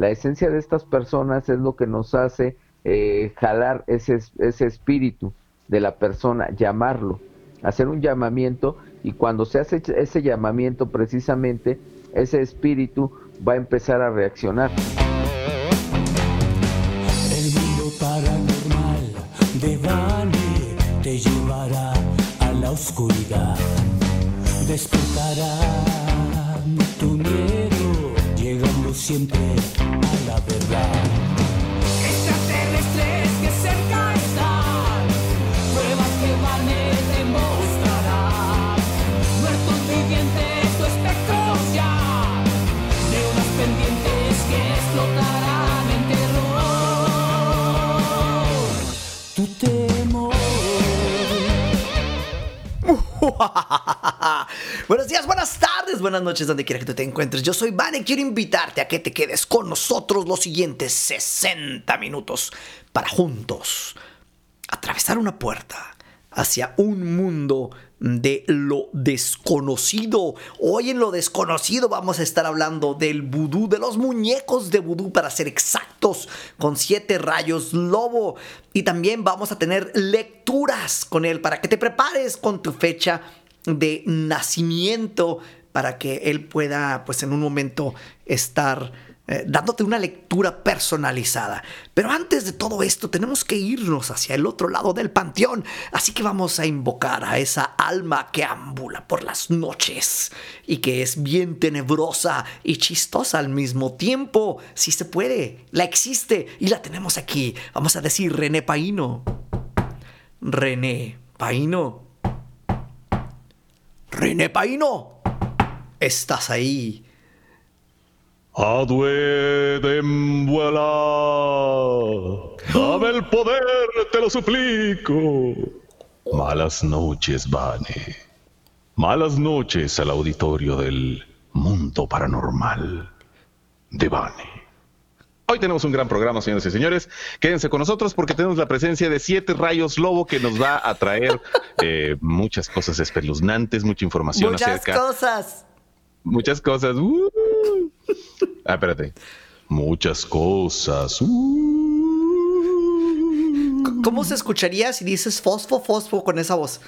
La esencia de estas personas es lo que nos hace eh, jalar ese, ese espíritu de la persona, llamarlo, hacer un llamamiento y cuando se hace ese llamamiento precisamente, ese espíritu va a empezar a reaccionar. El mundo paranormal de Bani te llevará a la oscuridad, despertará tu miedo, siempre a la verdad. Extraterrestres que cerca están, pruebas que Bani te mostrará, muertos vivientes tu espectro ya, de unas pendientes que explotarán en terror. Tu temor. Buenos días, buenas tardes, buenas noches, donde quiera que tú te encuentres. Yo soy Van y quiero invitarte a que te quedes con nosotros los siguientes 60 minutos para juntos atravesar una puerta hacia un mundo de lo desconocido. Hoy en lo desconocido vamos a estar hablando del vudú, de los muñecos de vudú para ser exactos, con siete rayos lobo. Y también vamos a tener lecturas con él para que te prepares con tu fecha de nacimiento para que él pueda pues en un momento estar eh, dándote una lectura personalizada. Pero antes de todo esto tenemos que irnos hacia el otro lado del panteón, así que vamos a invocar a esa alma que ambula por las noches y que es bien tenebrosa y chistosa al mismo tiempo. Si se puede, la existe y la tenemos aquí. Vamos a decir René Paino. René Paino. René Paino. Estás ahí. Adueden vuela, dame el poder, te lo suplico. Malas noches, Vane. Malas noches al auditorio del mundo paranormal de Vane. Hoy tenemos un gran programa, señores y señores. Quédense con nosotros porque tenemos la presencia de siete rayos lobo que nos va a traer eh, muchas cosas espeluznantes, mucha información Muchas acerca. cosas. Muchas cosas. Uh. Ah, espérate. Muchas cosas. Uh. ¿Cómo se escucharía si dices fosfo, fosfo con esa voz?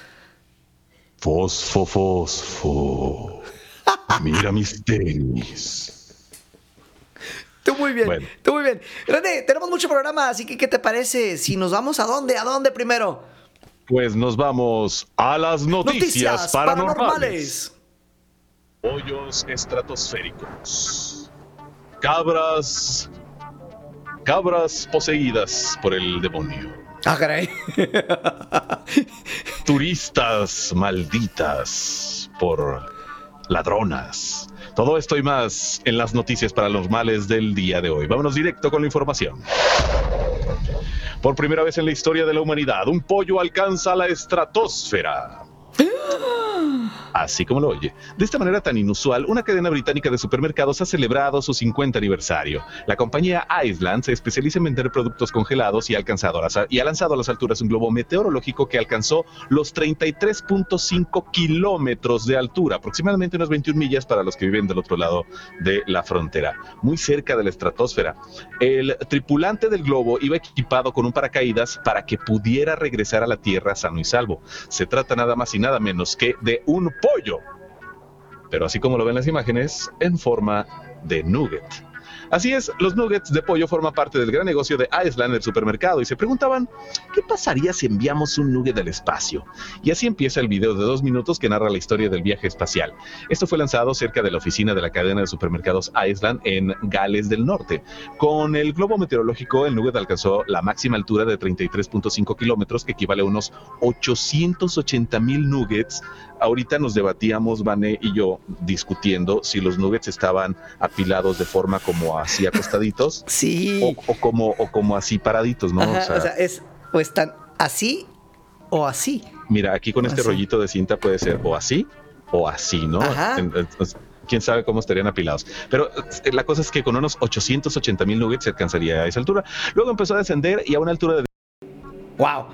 Fosfo, fosfo. Mira mis tenis. Tú muy bien, Bueno. tú muy bien. René, tenemos mucho programa, así que ¿qué te parece si nos vamos a dónde? ¿A dónde primero? Pues nos vamos a las noticias, paranormales. Hoyos estratosféricos. Cabras. Cabras poseídas por el demonio. Ah, caray. Turistas malditas por ladronas. Todo esto y más en las noticias paranormales del día de hoy. Vámonos directo con la información. Por primera vez en la historia de la humanidad, un pollo alcanza la estratosfera. Así como lo oye. De esta manera tan inusual, una cadena británica de supermercados ha celebrado su 50 aniversario. La compañía Iceland se especializa en vender productos congelados y ha, alcanzado las- y ha lanzado a las alturas un globo meteorológico que alcanzó los 33.5 kilómetros de altura, aproximadamente unas 21 millas para los que viven del otro lado de la frontera, muy cerca de la estratosfera. El tripulante del globo iba equipado con un paracaídas para que pudiera regresar a la Tierra sano y salvo. Se trata nada más y nada menos que de un pollo. Pero así como lo ven las imágenes, en forma de nugget. Así es, los nuggets de pollo forman parte del gran negocio de Iceland, el supermercado, y se preguntaban, ¿qué pasaría si enviamos un nugget al espacio? Y así empieza el video de dos minutos que narra la historia del viaje espacial. Esto fue lanzado cerca de la oficina de la cadena de supermercados Iceland en Gales del Norte. Con el globo meteorológico, el nugget alcanzó la máxima altura de 33.5 kilómetros, que equivale a unos 880 mil nuggets. Ahorita nos debatíamos, Vané y yo, discutiendo si los nuggets estaban apilados de forma como así acostaditos Sí. o, o como, o como así paraditos, ¿no? Ajá, O sea, o sea, es o están así o así. mira, aquí con este así. rollito de cinta puede ser o así o así, ¿no? Ajá. Entonces, quién sabe cómo estarían apilados. Pero eh, la cosa es que con unos 880 mil nuggets se alcanzaría a esa altura. Luego empezó a descender y a una altura de Wow.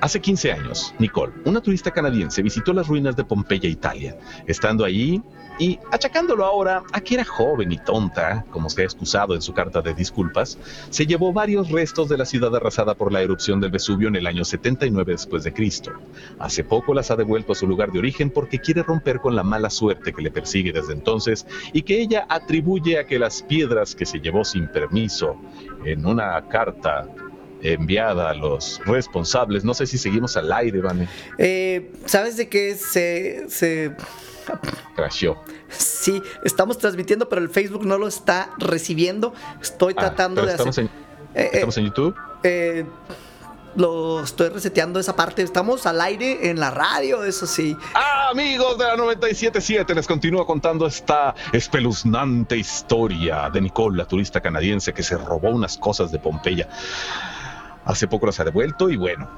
Hace 15 años, Nicole, una turista canadiense, visitó las ruinas de Pompeya, Italia. Estando allí y achacándolo ahora a que era joven y tonta, como se ha excusado en su carta de disculpas, se llevó varios restos de la ciudad arrasada por la erupción del Vesubio en el año 79 después de Cristo. Hace poco las ha devuelto a su lugar de origen porque quiere romper con la mala suerte que le persigue desde entonces y que ella atribuye a que las piedras que se llevó sin permiso en una carta enviada a los responsables. No sé si seguimos al aire, Vane. Eh, ¿Sabes de qué se, se... Crasheó. Sí, estamos transmitiendo, pero el Facebook no lo está recibiendo. Estoy Ah, tratando de estamos hacer... En, Eh, estamos en YouTube. eh, lo estoy reseteando esa parte. Estamos al aire en la radio, eso sí. Ah, amigos de la 977, les continúo contando esta espeluznante historia de Nicole, la turista canadiense que se robó unas cosas de Pompeya. Hace poco las ha devuelto y bueno.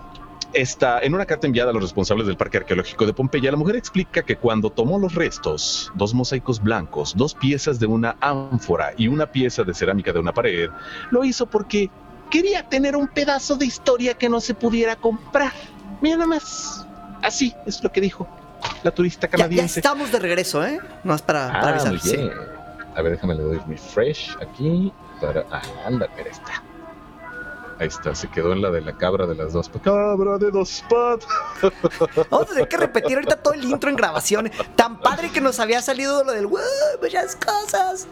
Esta, en una carta enviada a los responsables del Parque Arqueológico de Pompeya, la mujer explica que cuando tomó los restos, dos mosaicos blancos, dos piezas de una ánfora y una pieza de cerámica de una pared, lo hizo porque quería tener un pedazo de historia que no se pudiera comprar. Mira nada más. Así es lo que dijo la turista Ya, ya canadiense. estamos de regreso, ¿eh? No es para, para Ah, avisar. muy sí. A ver, déjame le doy refresh aquí para. Ah, anda, ahí está. Ahí está, se quedó en la de la cabra de las dos. patas. Cabra de dos patas. Vamos a tener que repetir ahorita todo el intro en grabación. Tan padre que nos había salido lo del "Wow, muchas cosas.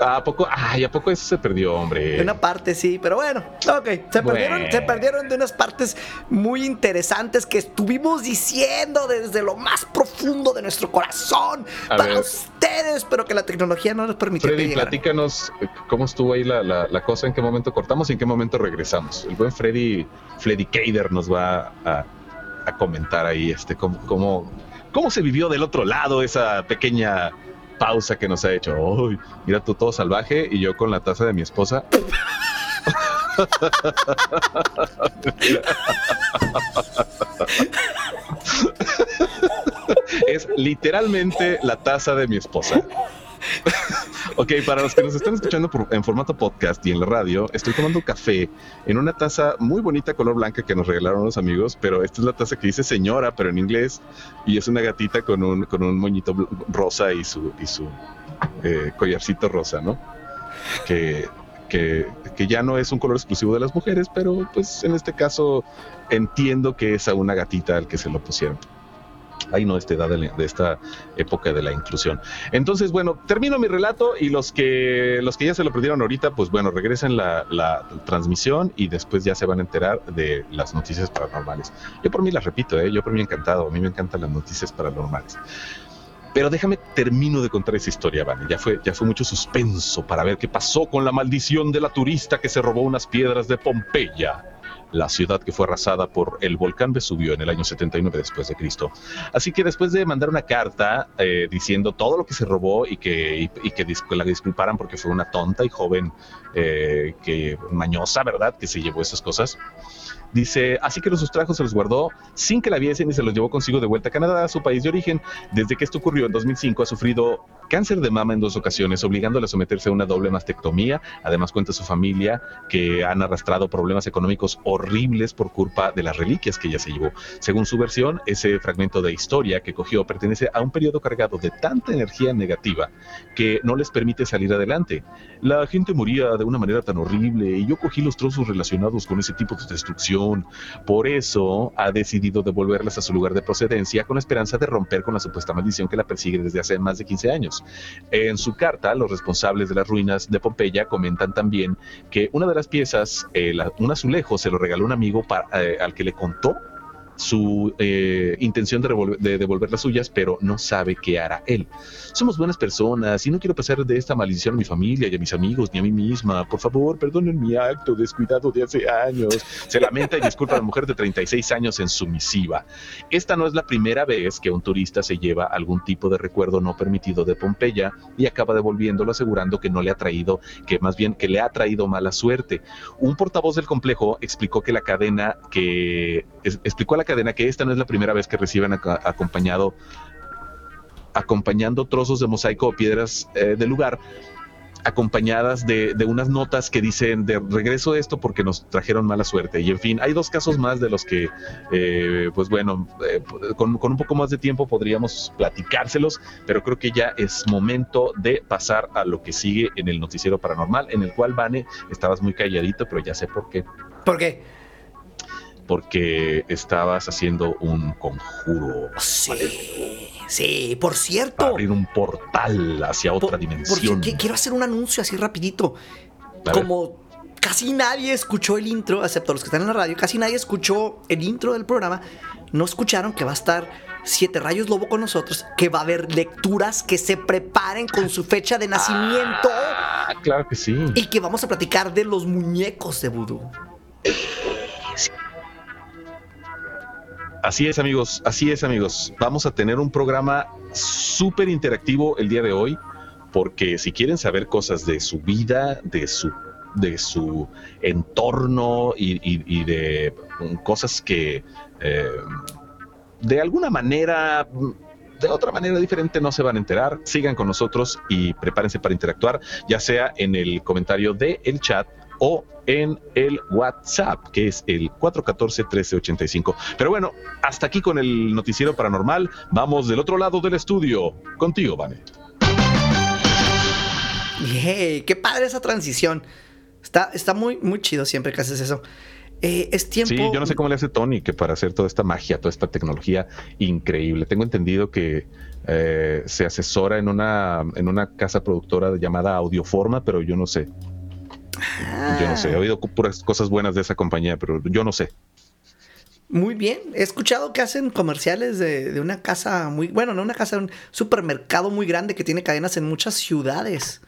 ¿A poco? Ay, ¿a poco eso se perdió, hombre? De una parte sí, pero bueno, ok. Se perdieron, se perdieron de unas partes muy interesantes que estuvimos diciendo desde lo más profundo de nuestro corazón A para ver. ustedes, pero que la tecnología no nos permitió que Freddy, llegaran. platícanos eh, cómo estuvo ahí la, la- la cosa, en qué momento cortamos y en qué momento regresamos. El buen Freddy, Freddy Kader nos va a, a comentar ahí este cómo, cómo, cómo se vivió del otro lado esa pequeña pausa que nos ha hecho. Mira tú todo salvaje y yo con la taza de mi esposa. es literalmente la taza de mi esposa. Ok, para los que nos están escuchando por- en formato podcast y en la radio, estoy tomando café en una taza muy bonita color blanca que nos regalaron los amigos, pero esta es la taza que dice señora, pero en inglés, y es una gatita con un, con un moñito rosa y su, y su eh, collarcito rosa, ¿no? Que, que, que ya no es un color exclusivo de las mujeres, pero pues en este caso entiendo que es a una gatita al que se lo pusieron. Ay, no, esta edad de, esta época de la inclusión. Entonces, bueno, termino mi relato y los que los que ya se lo perdieron ahorita, pues bueno, regresen la, la transmisión y después ya se van a enterar de las noticias paranormales. Yo por mí las repito, ¿eh? yo por mí encantado, a mí me encantan las noticias paranormales. Pero déjame termino de contar esa historia, Vane. Ya fue, ya fue mucho suspenso para ver qué pasó con la maldición de la turista que se robó unas piedras de Pompeya, la ciudad que fue arrasada por el volcán Vesubio en el año 79 después de Cristo. Así que después de mandar una carta eh, diciendo todo lo que se robó y que, y, y que la disculparan porque fue una tonta y joven eh, que mañosa, ¿verdad? Que se llevó esas cosas. Dice, así que los sustrajo, se los guardó sin que la viesen y se los llevó consigo de vuelta a Canadá, a su país de origen. Desde que esto ocurrió en 2005 ha sufrido cáncer de mama en dos ocasiones, obligándole a someterse a una doble mastectomía. Además cuenta su familia que han arrastrado problemas económicos horribles por culpa de las reliquias que ella se llevó. Según su versión, ese fragmento de historia que cogió pertenece a un periodo cargado de tanta energía negativa que no les permite salir adelante. La gente moría de una manera tan horrible y yo cogí los trozos relacionados con ese tipo de destrucción. Por eso ha decidido devolverlas a su lugar de procedencia con la esperanza de romper con la supuesta maldición que la persigue desde hace más de 15 años. En su carta, los responsables de las ruinas de Pompeya comentan también que una de las piezas, eh, un azulejo, se lo regaló un amigo eh, al que le contó su eh, intención de, devolver las suyas, pero no sabe qué hará él. Somos buenas personas y no quiero pasar de esta maldición a mi familia y a mis amigos ni a mí misma. Por favor, perdonen mi acto descuidado de hace años. Se lamenta y disculpa a la mujer de 36 años en sumisiva. Esta no es la primera vez que un turista se lleva algún tipo de recuerdo no permitido de Pompeya y acaba devolviéndolo asegurando que no le ha traído, que más bien que le ha traído mala suerte. Un portavoz del complejo explicó que la cadena que explicó a la cadena que esta no es la primera vez que reciben aca- acompañado acompañando trozos de mosaico o piedras eh, del lugar acompañadas de, de, unas notas que dicen de regreso esto porque nos trajeron mala suerte. Y en fin, hay dos casos más de los que, eh, pues bueno, eh, con, con, un poco más de tiempo podríamos platicárselos, pero creo que ya es momento de pasar a lo que sigue en el noticiero paranormal, en el cual, Vane, estabas muy calladito, pero ya sé por qué. ¿Por qué? Porque estabas haciendo un conjuro. Sí. Sí, por cierto. abrir un portal hacia otra por, dimensión. Porque quiero hacer un anuncio así rapidito. Como casi nadie escuchó el intro, excepto los que están en la radio, casi nadie escuchó el intro del programa, no escucharon que va a estar Siete Rayos Lobo con nosotros, que va a haber lecturas que se preparen con su fecha de nacimiento. Ah, claro que sí. Y que vamos a platicar de los muñecos de vudú. Así es, amigos, así es, amigos. Vamos a tener un programa súper interactivo el día de hoy, porque si quieren saber cosas de su vida, de su, de su entorno y, de cosas que eh, de alguna manera de otra manera diferente no se van a enterar. Sigan con nosotros y prepárense para interactuar, ya sea en el comentario del el chat o en el WhatsApp, que es el 414-1385. Pero bueno, hasta aquí con el noticiero paranormal. Vamos del otro lado del estudio. Contigo, Vane. Yay, qué padre esa transición. Está, está muy, muy chido siempre que haces eso. Eh, es tiempo. Sí, yo no sé cómo le hace Tony que para hacer toda esta magia, toda esta tecnología increíble. Tengo entendido que eh, se asesora en una, en una casa productora llamada Audioforma, pero yo no sé. Yo no sé, he oído puras cosas buenas de esa compañía, pero yo no sé. Muy bien, he escuchado que hacen comerciales de, de, una casa muy, bueno, no una casa, un supermercado muy grande que tiene cadenas en muchas ciudades.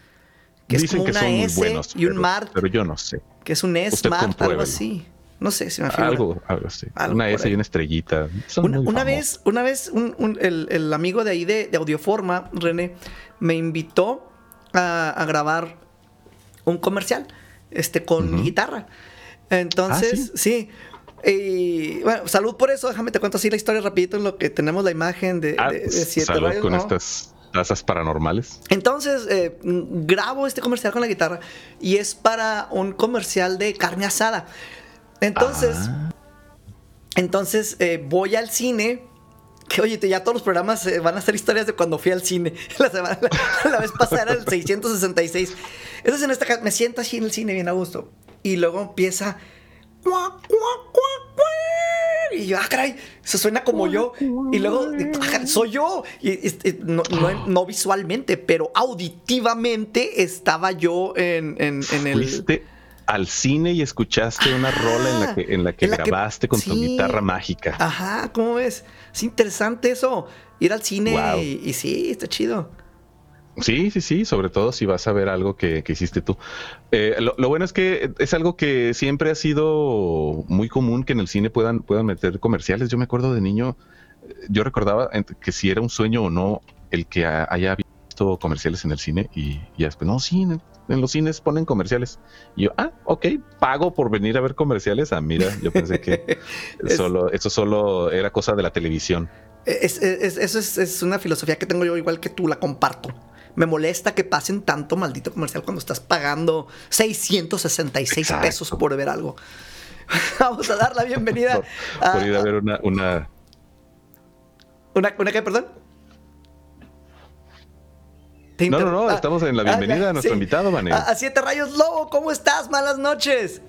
Que Dicen es como que una son S muy buenos, y un pero, Mart. Pero yo no sé. Que es un S-Mart, algo así. No sé si me figura. Algo, algo así. Algo una S ahí. y una estrellita. Son Una, muy una famosos. vez, una vez un, un- el, el amigo de ahí de, de Audioforma, René, me invitó a, a grabar un comercial este, con guitarra. Entonces, sí. Y, bueno, salud por eso. Déjame te cuento así la historia rapidito en lo que tenemos la imagen de, Ah, de- de Siete salud Rayos, con ¿no? estas tazas paranormales. Entonces, eh, grabo este comercial con la guitarra y es para un comercial de carne asada. Entonces, Ah. entonces eh, voy al cine. Que oye, ya todos los programas eh, van a ser historias de cuando fui al cine. La, semana, la, la vez pasada era el 666. Entonces, en esta me siento así en el cine bien a gusto. Y luego empieza. Y yo, ah, caray, se suena como yo. Y luego, "Ah, soy yo. Y, y- y no, no- no visualmente, pero auditivamente estaba yo en, en- en el. Fuiste al cine y escuchaste una rola en la que, en la que en la que- grabaste con tu guitarra mágica. Ajá, ¿cómo ves? Es interesante eso. Ir al cine Wow. y, y sí, está chido. Sí, sí, sí, sobre todo si vas a ver algo que, que hiciste tú. Eh, lo, lo bueno es que es algo que siempre ha sido muy común que en el cine puedan, puedan meter comerciales. Yo me acuerdo de niño, yo recordaba que si era un sueño o no el que ha- haya visto comerciales en el cine y, y después, no, sí, en, los cines ponen comerciales. Y yo, ah, ok, pago por venir a ver comerciales. Ah, mira, yo pensé que Es- solo, eso solo era cosa de la televisión. Es, es- eso es, es una filosofía que tengo yo igual que tú, la comparto. Me molesta que pasen tanto maldito comercial cuando estás pagando 666 Exacto. pesos por ver algo. Vamos a dar la bienvenida Por, a, por ir a ver una, una una, una qué, perdón. Te No, no, no, Ah, estamos en la ah, bienvenida a nuestro sí. invitado, Mané. A, a Siete Rayos Lobo, ¿cómo estás? Malas noches.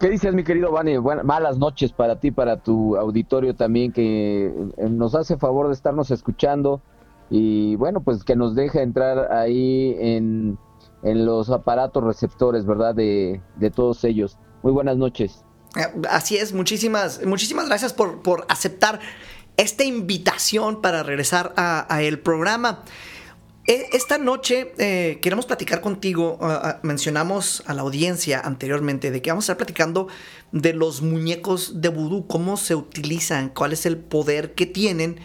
¿Qué dices, mi querido Vane? Buenas, malas noches para ti, para tu auditorio también, que eh, nos hace favor de estarnos escuchando y bueno, pues que nos deja entrar ahí en, en los aparatos receptores, ¿verdad? De, de todos ellos. Muy buenas noches. Eh, Así es, muchísimas, muchísimas gracias por, por aceptar esta invitación para regresar a, el programa. E- Esta noche eh, queremos platicar contigo, mencionamos a la audiencia anteriormente de que vamos a estar platicando de los muñecos de vudú, cómo se utilizan, cuál es el poder que tienen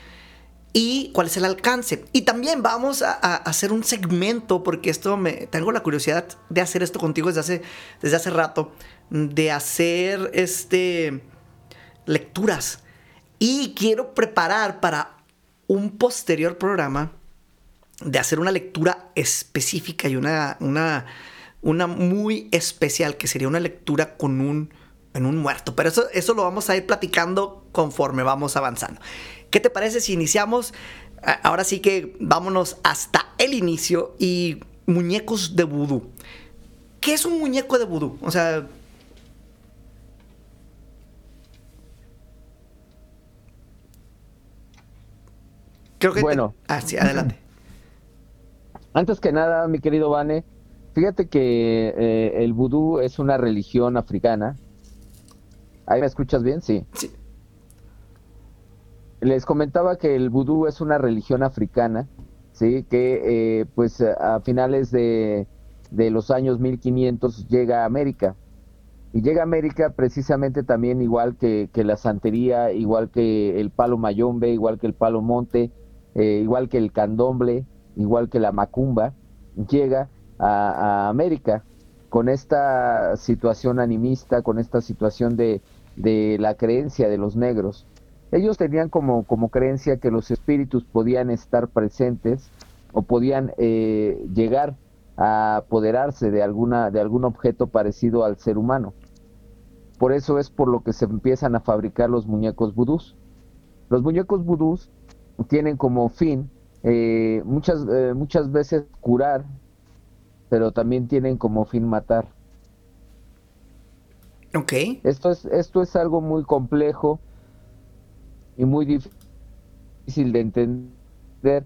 y cuál es el alcance. Y también vamos a, a hacer un segmento, porque esto me tengo la curiosidad de hacer esto contigo desde hace, desde hace rato, de hacer este lecturas. Y quiero preparar para un posterior programa de hacer una lectura específica y una, una, una muy especial, que sería una lectura con un, en un muerto. Pero eso, eso lo vamos a ir platicando conforme vamos avanzando. ¿Qué te parece si iniciamos? Ahora sí que vámonos hasta el inicio y muñecos de vudú. ¿Qué es un muñeco de vudú? O sea... Creo que... Bueno. Ah, sí, adelante. Antes que nada, mi querido Vane, fíjate que eh, el vudú es una religión africana. ¿Ahí me escuchas bien? Sí. Sí. Les comentaba que el vudú es una religión africana, sí, que eh, pues a finales de, de los años 1500 llega a América. Y llega a América precisamente también igual que, que la santería, igual que el palo mayombe, igual que el palo monte, eh, igual que el candomble, igual que la macumba, llega a, América con esta situación animista, con esta situación de, de la creencia de los negros. Ellos tenían como, como creencia que los espíritus podían estar presentes o podían eh, llegar a apoderarse de, alguna, de algún objeto parecido al ser humano. Por eso es por lo que se empiezan a fabricar los muñecos vudús. Los muñecos vudús tienen como fin eh, muchas, eh, muchas veces curar, pero también tienen como fin matar. Ok. Esto es, esto es algo muy complejo y muy difícil de entender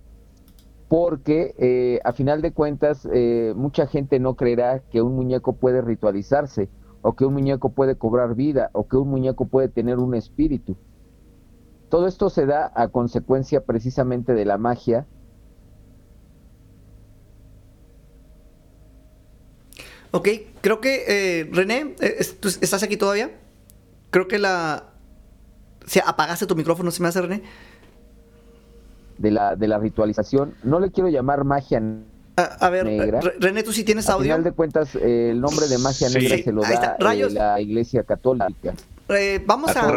porque eh, a final de cuentas eh, mucha gente no creerá que un muñeco puede ritualizarse o que un muñeco puede cobrar vida o que un muñeco puede tener un espíritu. Todo esto se da a consecuencia precisamente de la magia Ok, creo que eh, René, eh, es- ¿tú ¿estás aquí todavía? Creo que la... O sea, apagaste tu micrófono, ¿se me hace René? de la, de la ritualización. No le quiero llamar magia A, a ver, Negra. Re- René, ¿tú sí tienes A audio? final de cuentas, eh, el nombre de magia Sí. negra se lo Ahí está. da eh, la Iglesia Católica. Eh, vamos a... que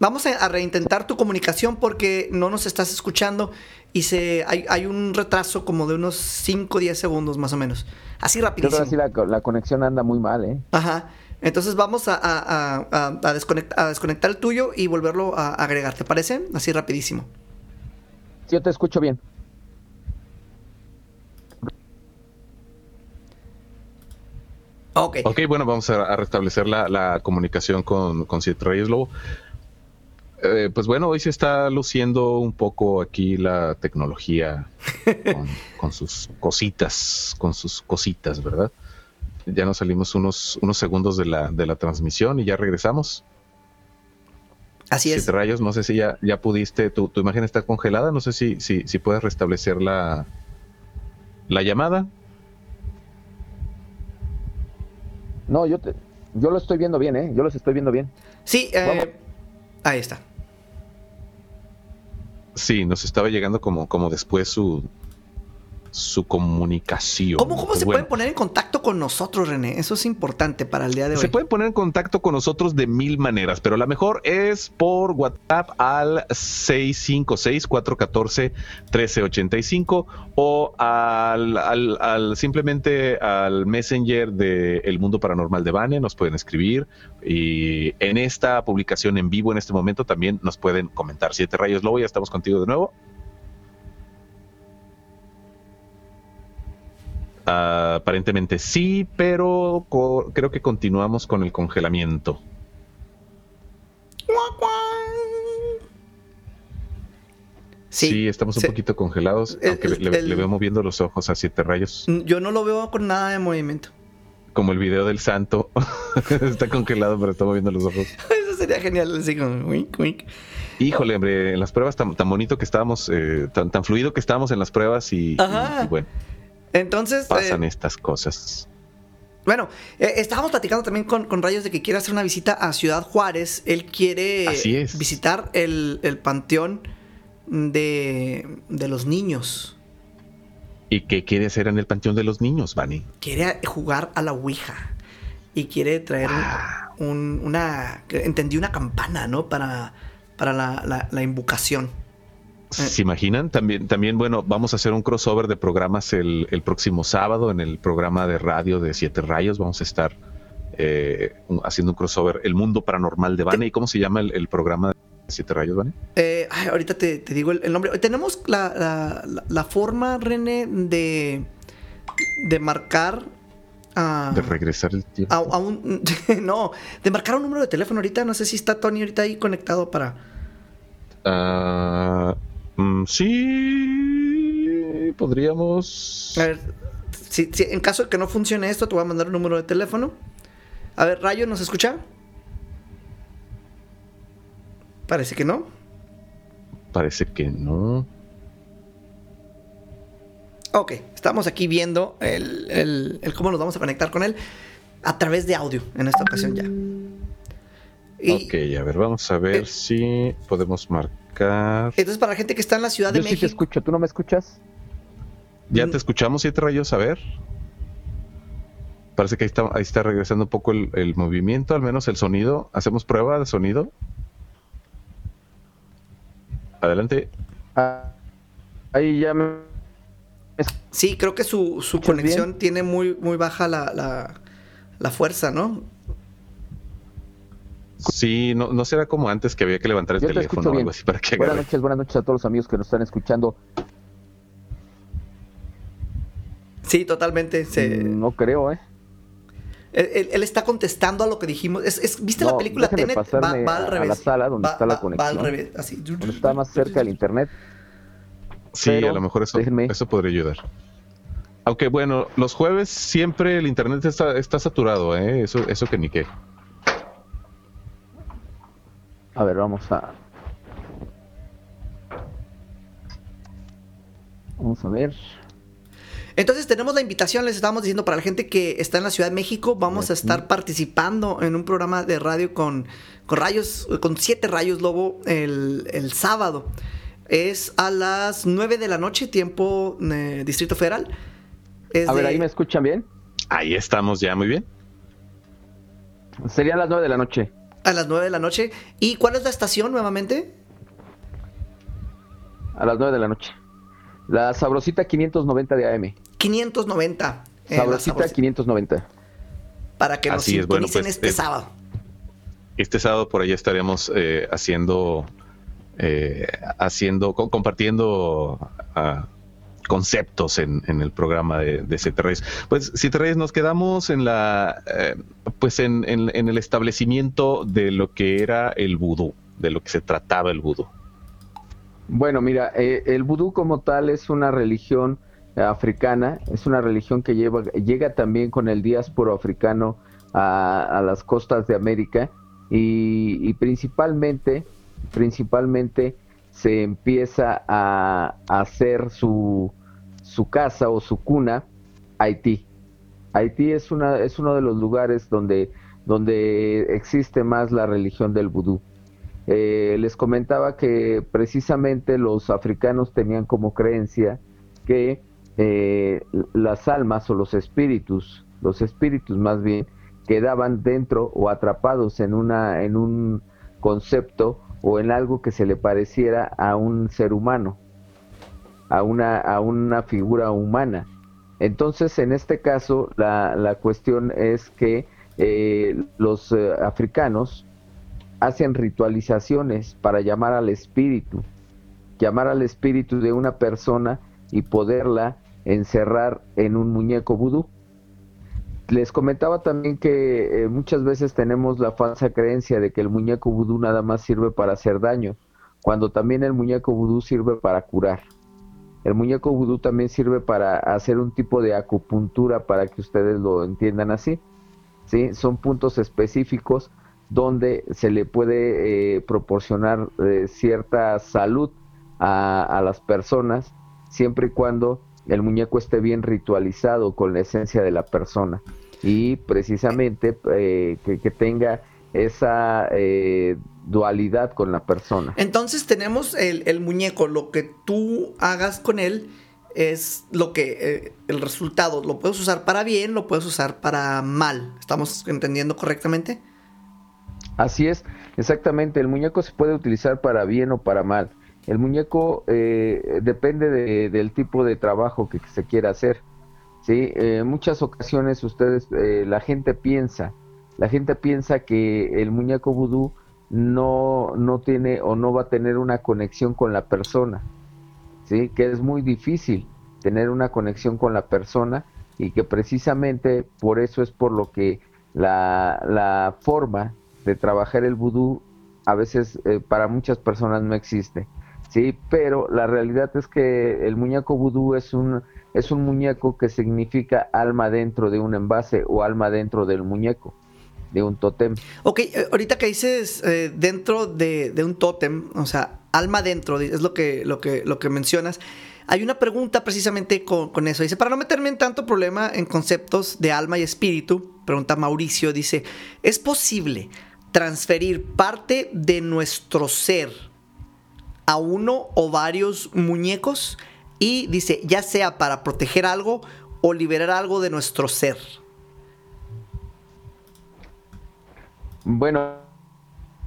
Vamos a, a reintentar tu comunicación porque no nos estás escuchando y se hay, hay un retraso como de unos 5 o 10 segundos más o menos. Así creo que rapidísimo. sí la, co- la conexión anda muy mal, ¿eh? Ajá. Entonces vamos a, a- a- a- a desconect- a desconectar el tuyo y volverlo a agregar, ¿te parece? Así rapidísimo. Sí, yo te escucho bien. Ok. Ok, bueno, vamos a, a restablecer la, la comunicación con, con Siete Reyes Lobo. Eh, pues bueno, hoy se está luciendo un poco aquí la tecnología con, con sus cositas, con sus cositas, ¿verdad? Ya nos salimos unos, unos segundos de la, de la transmisión y ya regresamos. Así es. Siete Rayos, no sé si ya, ya pudiste, tu, tu imagen está congelada, no sé si, si, si puedes restablecer la, la llamada. No, yo te, yo lo estoy viendo bien, ¿eh? Yo los estoy viendo bien. Sí, eh, ahí está. Sí, nos estaba llegando como, como después su, su comunicación. ¿Cómo, cómo Pues se bueno, pueden poner en contacto con nosotros, René? Eso es importante para el día de hoy. Se pueden poner en contacto con nosotros de mil maneras, pero la mejor es por WhatsApp al 656-414-1385 o al, al- al- simplemente al Messenger de El Mundo Paranormal de Bane, nos pueden escribir y en esta publicación en vivo en este momento también nos pueden comentar. Siete Rayos Lobo, ya estamos contigo de nuevo. Ah, aparentemente sí, pero creo que continuamos con el congelamiento. Sí, Sí, estamos un poquito congelados, El- aunque le, el- le- el- le veo moviendo los ojos a siete rayos, Yo no lo veo con nada de movimiento. como el video del santo. está congelado, pero está moviendo los ojos. Eso sería genial, así como wink, wink. Híjole, hombre, en las pruebas tan, tan bonito que estábamos, eh, tan, tan fluido que estábamos en las pruebas y, Ajá. y- y bueno, Entonces, pasan eh, estas cosas. bueno, eh, estábamos platicando también con, con Rayos de que quiere hacer una visita a Ciudad Juárez. Él quiere Así es. visitar el, el panteón de, de los niños. ¿Y qué quiere hacer en el Panteón de los Niños, Vani? Quiere jugar a la Ouija. Y quiere traer Ah. un- una... Entendí una campana, ¿no? Para, para la, la- la invocación. ¿Se imaginan? También, también, bueno, vamos a hacer un crossover de programas el, el próximo sábado en el programa de radio de Siete Rayos. Vamos a estar eh, haciendo un crossover, El Mundo Paranormal de Vane. ¿Y cómo se llama el, el programa de Siete Rayos, Vane? Eh, ay, ahorita te, te digo el, el nombre. Tenemos la, la- la- la forma, René, de, de marcar a, De regresar el tiempo. a, a un... no, de marcar un número de teléfono ahorita. No sé si está Tony ahorita ahí conectado para... Ah, mm, sí, podríamos. A ver, si, si- en caso de que no funcione esto, te voy a mandar un número de teléfono. A ver, Rayo, ¿nos escucha? Parece que no. Parece que no. Ok, estamos aquí viendo el, el- el cómo nos vamos a conectar con él a través de audio en esta ocasión ya. Y Ok, a ver, vamos a ver Eh. si podemos marcar. Entonces para la gente que está en la Ciudad de Yo sí te México, escucho, ¿tú no me escuchas? Ya Mm. te escuchamos, siete rayos, a ver. Parece que ahí está, ahí está regresando un poco el, el movimiento, al menos el sonido. ¿Hacemos prueba de sonido? Adelante. Ah, ahí ya me... sí, creo que su, su ¿Escuchas conexión tiene muy, muy baja la, la- la fuerza, ¿no? Sí, no, no será como antes que había que levantar el Yo teléfono o algo así para que Buenas agarre. noches, buenas noches a todos los amigos que nos están escuchando. Sí, totalmente. se- Mm, No creo, ¿eh? él, él- él está contestando a lo que dijimos. Es, es- ¿Viste la película Tenet? Va, va al a- a revés. la sala donde Va- está la va- Va al conexión. revés, así. Donde está más cerca del internet. Sí, Pero, a lo mejor eso, déjenme. eso podría ayudar. Aunque bueno, los jueves siempre el internet está, está saturado, ¿eh? Eso, eso que ni qué. A ver, vamos a... Vamos a ver. Entonces tenemos la invitación, les estábamos diciendo para la gente que está en la Ciudad de México, vamos a estar participando en un programa de radio con, con rayos, con siete rayos lobo el, el sábado. Es a las 9 de la noche, tiempo eh, Distrito Federal. Es A ver, ¿ahí me escuchan bien? Ahí estamos ya, muy bien. Serían las 9 de la noche. A las 9 de la noche. ¿Y cuál es la estación nuevamente? A las 9 de la noche. La Sabrosita 590 de AM. 590. en la Sabrosita Sabrosita, 590. Para que nos Así es, bueno, pues, este eh, sábado. Este sábado por allá estaremos eh, haciendo, eh, haciendo, co- compartiendo ah, conceptos en, en el programa de, de. Pues Siete Reyes nos quedamos en la, eh, pues en, en- el establecimiento de lo que era el vudú, de lo que se trataba el vudú. Bueno, mira, eh, el vudú como tal es una religión africana, es una religión que lleva, llega también con el diásporo africano a, a las costas de América y, y principalmente, principalmente se empieza a, hacer su, su casa o su cuna Haití. Haití es, una, es uno de los lugares donde, donde existe más la religión del vudú. Eh, les comentaba que precisamente los africanos tenían como creencia que eh, las almas o los espíritus, los espíritus más bien, quedaban dentro o atrapados en una en un concepto o en algo que se le pareciera a un ser humano, a una a una figura humana. Entonces, en este caso, la, la cuestión es que eh, los eh, africanos hacen ritualizaciones para llamar al espíritu, llamar al espíritu de una persona y poderla encerrar en un muñeco vudú. Les comentaba también que eh, muchas veces tenemos la falsa creencia de que el muñeco vudú nada más sirve para hacer daño, cuando también el muñeco vudú sirve para curar. El muñeco vudú también sirve para hacer un tipo de acupuntura para que ustedes lo entiendan así. ¿sí? Son puntos específicos donde se le puede eh, proporcionar eh, cierta salud a, a, las personas siempre y cuando el muñeco esté bien ritualizado con la esencia de la persona y precisamente eh, que, que, tenga esa eh, dualidad con la persona. Entonces tenemos el, el, muñeco, lo que tú hagas con él es lo que eh, el resultado lo puedes usar para bien, lo puedes usar para mal. ¿Estamos entendiendo correctamente? Así es, exactamente. El muñeco se puede utilizar para bien o para mal. El muñeco eh, depende de- del tipo de trabajo que se quiera hacer. ¿sí? Eh, en muchas ocasiones ustedes, eh, la gente piensa, la gente piensa que el muñeco vudú no, no tiene o no va a tener una conexión con la persona, ¿sí? que es muy difícil tener una conexión con la persona y que precisamente por eso es por lo que la, la forma de trabajar el vudú a veces eh, para muchas personas no existe. Sí, pero la realidad es que el muñeco vudú es un es un muñeco que significa alma dentro de un envase o alma dentro del muñeco, de un tótem. Ok, eh, ahorita que dices eh, dentro de, de un tótem, o sea, alma dentro, es lo que, lo que, lo que mencionas. Hay una pregunta precisamente con, con eso. Dice, para no meterme en tanto problema en conceptos de alma y espíritu, pregunta Mauricio, dice, ¿es posible transferir parte de nuestro ser a uno o varios muñecos? Y dice, ya sea para proteger algo o liberar algo de nuestro ser. Bueno,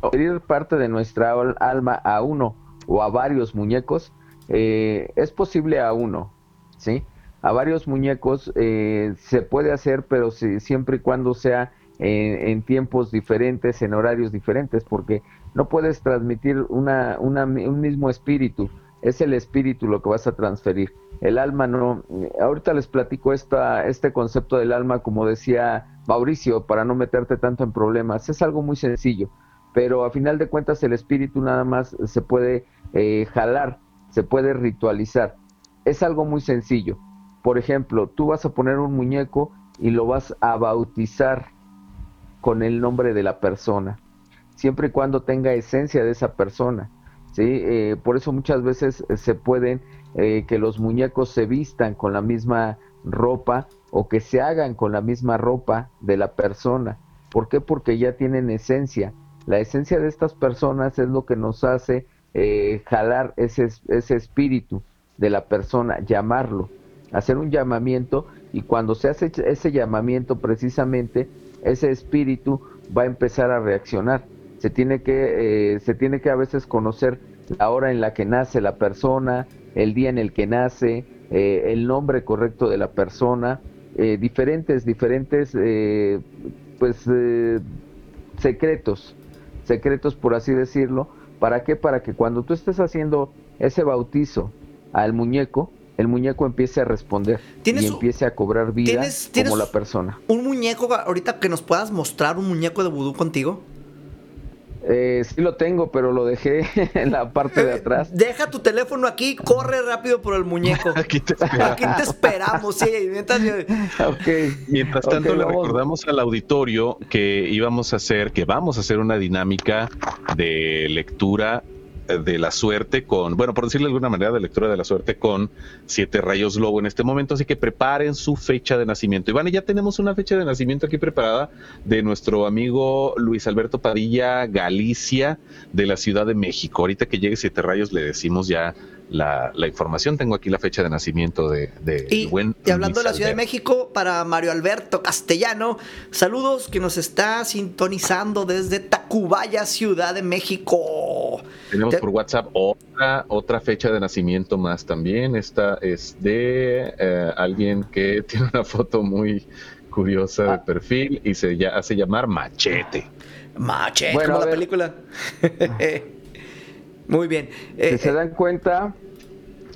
transferir parte de nuestra al- alma a uno o a varios muñecos eh, es posible a uno, ¿sí? A varios muñecos eh, se puede hacer, pero si- siempre y cuando sea en, en tiempos diferentes, en horarios diferentes, porque no puedes transmitir una, un mismo espíritu. Es el espíritu lo que vas a transferir. El alma no. Ahorita les platico esta, este concepto del alma, como decía Mauricio, para no meterte tanto en problemas. Es algo muy sencillo, pero a final de cuentas el espíritu nada más se puede eh, jalar, se puede ritualizar. Es algo muy sencillo. Por ejemplo, tú vas a poner un muñeco y lo vas a bautizar con el nombre de la persona, siempre y cuando tenga esencia de esa persona. ¿sí? Eh, por eso muchas veces eh, se pueden eh, que los muñecos se vistan con la misma ropa o que se hagan con la misma ropa de la persona. ¿Por qué? Porque ya tienen esencia. La esencia de estas personas es lo que nos hace eh, jalar ese, ese espíritu de la persona, llamarlo, hacer un llamamiento y cuando se hace ese llamamiento precisamente ese espíritu va a empezar a reaccionar. Se tiene que, eh, se tiene que a veces conocer la hora en la que nace la persona, el día en el que nace, eh, el nombre correcto de la persona, eh, diferentes, diferentes, eh, pues, eh, secretos, secretos por así decirlo. ¿Para qué? Para que cuando tú estés haciendo ese bautizo al muñeco, el muñeco empiece a responder ¿Tienes y empiece a cobrar vida ¿Tienes- tienes- como la persona. Un muñeco, ahorita que nos puedas mostrar un muñeco de vudú contigo. Eh, sí lo tengo, pero lo dejé en la parte de atrás. Deja tu teléfono aquí, corre rápido por el muñeco. Aquí te. Aquí te esperamos, sí. mientras. Mientras tanto, le vamos. recordamos al auditorio que íbamos a hacer, que vamos a hacer una dinámica de lectura de la suerte con, bueno, por decirlo de alguna manera, de lectura de la suerte con siete rayos lobo en este momento, así que preparen su fecha de nacimiento. Iván, ya tenemos una fecha de nacimiento aquí preparada de nuestro amigo Luis Alberto Padilla Galicia de la Ciudad de México. Ahorita que llegue siete rayos le decimos ya la, la información. Tengo aquí la fecha de nacimiento de, de Y, buen y hablando de la Ciudad de. México, para Mario Alberto Castellano, saludos que nos está sintonizando desde Tacubaya, Ciudad de México. Tenemos Te- por WhatsApp otra, otra fecha de nacimiento más también. Esta es de eh, alguien que tiene una foto muy curiosa de Ah. perfil y se ya, hace llamar Machete. Machete, Bueno, como la película. Muy bien. Eh, Si se eh, dan cuenta,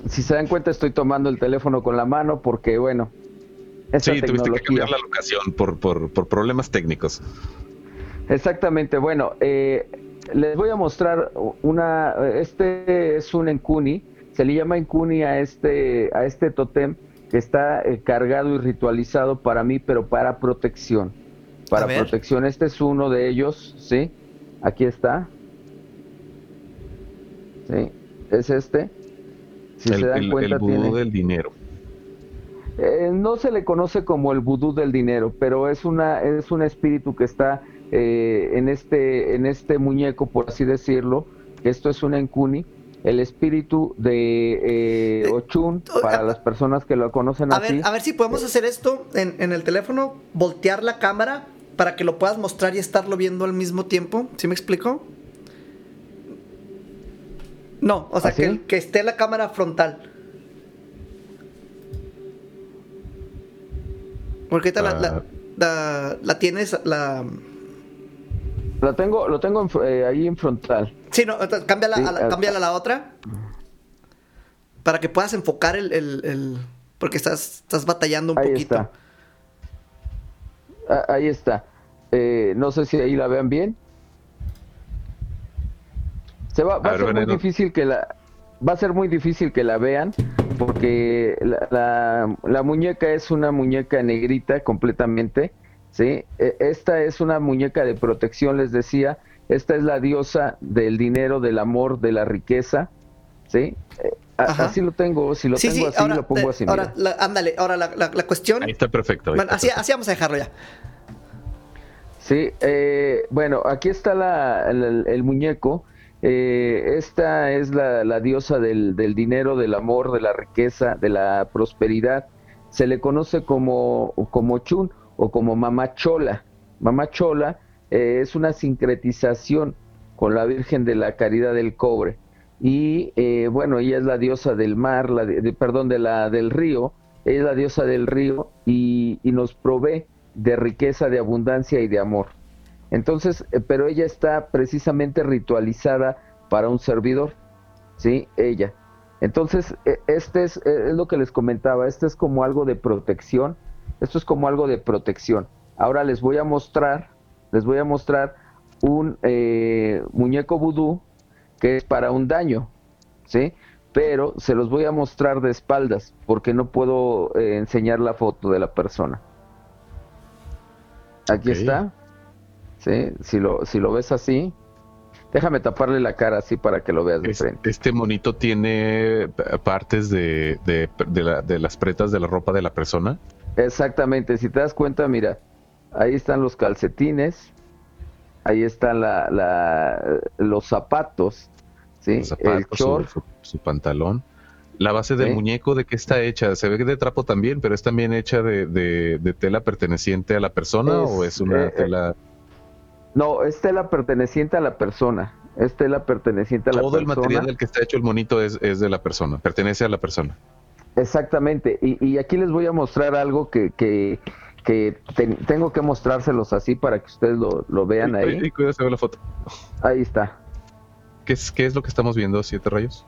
si se dan cuenta, estoy tomando el teléfono con la mano porque, bueno, esta Sí, tuviste que tecnología. cambiar la locación por, por, por problemas técnicos. Exactamente, bueno, eh, les voy a mostrar una, este es un encuni, se le llama encuni a este, a este totem que está eh, cargado y ritualizado para mí, pero para protección, para protección, este es uno de ellos, ¿sí? Aquí está, ¿sí? Es este, si el se dan el- el cuenta vudú tiene... del dinero. Eh, no se le conoce como el vudú del dinero, pero es una es un espíritu que está eh, en este en este muñeco, por así decirlo. Esto es un encuni, el espíritu de eh, Eh, Ochun para las personas que lo conocen a así. ver, a ver si podemos hacer esto en, en el teléfono, voltear la cámara para que lo puedas mostrar y estarlo viendo al mismo tiempo. ¿Sí me explico? No, o sea, ¿Ah, que, que esté la cámara frontal. Porque ahorita la, la, Ah. la- la tienes, la... Tengo, lo tengo en eh, ahí en frontal. Sí, no, ahorita cámbiala, Sí, a la, cámbiala a la otra. Para que puedas enfocar el... el- el- porque estás, estás batallando un Ahí poquito. está. Ah, ahí está. Eh, no sé si ahí la vean bien. Se va, va a, ver, ser muy difícil que la va a ser muy difícil que la vean porque la, la- la muñeca es una muñeca negrita completamente, ¿sí? E- Esta es una muñeca de protección, les decía. Esta es la diosa del dinero, del amor, de la riqueza, ¿sí? Eh, a- Ajá. así lo tengo, si lo sí, tengo sí, así, ahora, lo pongo así. ahora la- ándale, ahora la, la- la cuestión... Ahí está perfecto. ahí Bueno, está así, perfecto. así vamos a dejarlo ya. Sí, eh, bueno, aquí está la- el, el muñeco. Eh, esta es la, la diosa del, del dinero, del amor, de la riqueza, de la prosperidad. Se le conoce como, como Chun o como Mamá Chola. Mamá Chola eh, es una sincretización con la Virgen de la Caridad del Cobre. Y eh, bueno, ella es la diosa del mar, la de- perdón, de la, del río. Es la diosa del río y nos provee de riqueza, de abundancia y de amor. Entonces, eh, pero ella está precisamente ritualizada para un servidor, ¿sí? Ella. Entonces, eh, este es, eh, es lo que les comentaba, este es como algo de protección, esto es como algo de protección. Ahora les voy a mostrar, les voy a mostrar un eh, muñeco vudú que es para un daño, ¿sí? Pero se los voy a mostrar de espaldas porque no puedo eh, enseñar la foto de la persona. Aquí está. Sí, si lo, si lo ves así, déjame taparle la cara así para que lo veas de Es- frente. Este monito tiene p- partes de, de, de la- de las pretas de la ropa de la persona. Exactamente, si te das cuenta, mira, ahí están los calcetines, ahí están la, la- los zapatos, ¿sí? Los zapatos, el short, su, su pantalón. La base del Sí. muñeco, ¿de qué está hecha? Se ve que de trapo también, pero es también hecha de, tela perteneciente a la persona Es, o es una eh, tela. No, es tela perteneciente a la persona, es tela perteneciente a la Todo el persona. material del que está hecho el monito es, es de la persona, pertenece a la persona. Exactamente, y, y aquí les voy a mostrar algo que, que, que ten- tengo que mostrárselos así para que ustedes lo, lo vean Ay, ahí. ay, cuidado, se ve la foto. Ahí está. ¿Qué es, ¿Qué es lo que estamos viendo, Siete Rayos?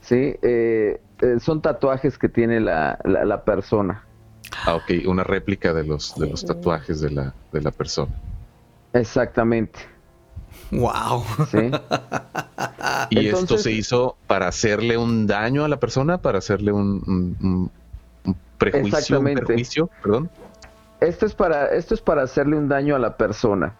Sí, eh, eh, son tatuajes que tiene la, la, la persona. Ah, ok, una réplica de los, de los tatuajes de la, de la persona. Exactamente. Wow. Sí. ¿Y esto se hizo para hacerle un daño a la persona? ¿Para hacerle un, un- un- un prejuicio? Un perjuicio? Perdón. Esto es para, esto es para hacerle un daño a la persona.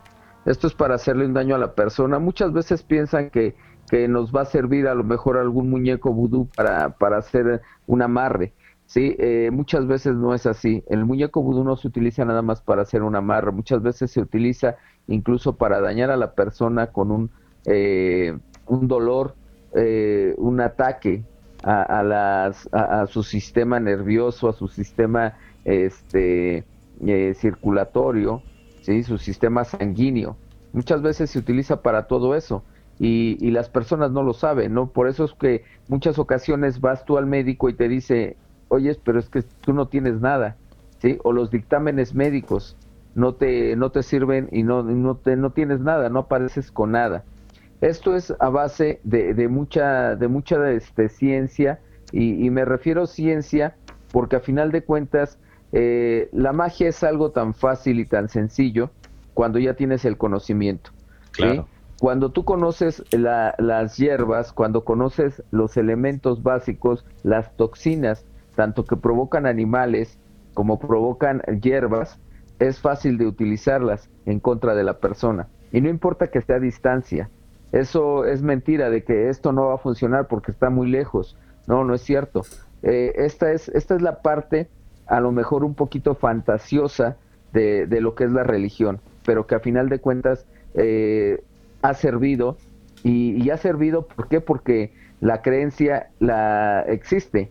Esto es para hacerle un daño a la persona. Muchas veces piensan que, que nos va a servir a lo mejor algún muñeco vudú para, para hacer un amarre. Sí, Eh, muchas veces no es así. El muñeco vudú no se utiliza nada más para hacer un amarre. Muchas veces se utiliza incluso para dañar a la persona con un, eh, un dolor, eh, un ataque a, a las, a, su sistema nervioso, a su sistema este, eh, circulatorio, ¿sí? su sistema sanguíneo. Muchas veces se utiliza para todo eso y, y las personas no lo saben, ¿no? Por eso es que muchas ocasiones vas tú al médico y te dice, oye, pero es que tú no tienes nada, ¿sí? O los dictámenes médicos no te, no te sirven y no, no, te, no tienes nada, no apareces con nada. Esto es a base de, de mucha, de mucha este, ciencia y, y me refiero ciencia porque a final de cuentas eh, la magia es algo tan fácil y tan sencillo cuando ya tienes el conocimiento. ¿sí? Claro. Cuando tú conoces la- las hierbas, cuando conoces los elementos básicos, las toxinas, tanto que provocan animales como provocan hierbas, es fácil de utilizarlas en contra de la persona. Y no importa que esté a distancia. Eso es mentira de que esto no va a funcionar porque está muy lejos. No, no es cierto. Eh, esta, es, esta es la parte a lo mejor un poquito fantasiosa de, de lo que es la religión, pero que a final de cuentas eh, ha servido y, y ha servido, ¿por qué? Porque la creencia la existe.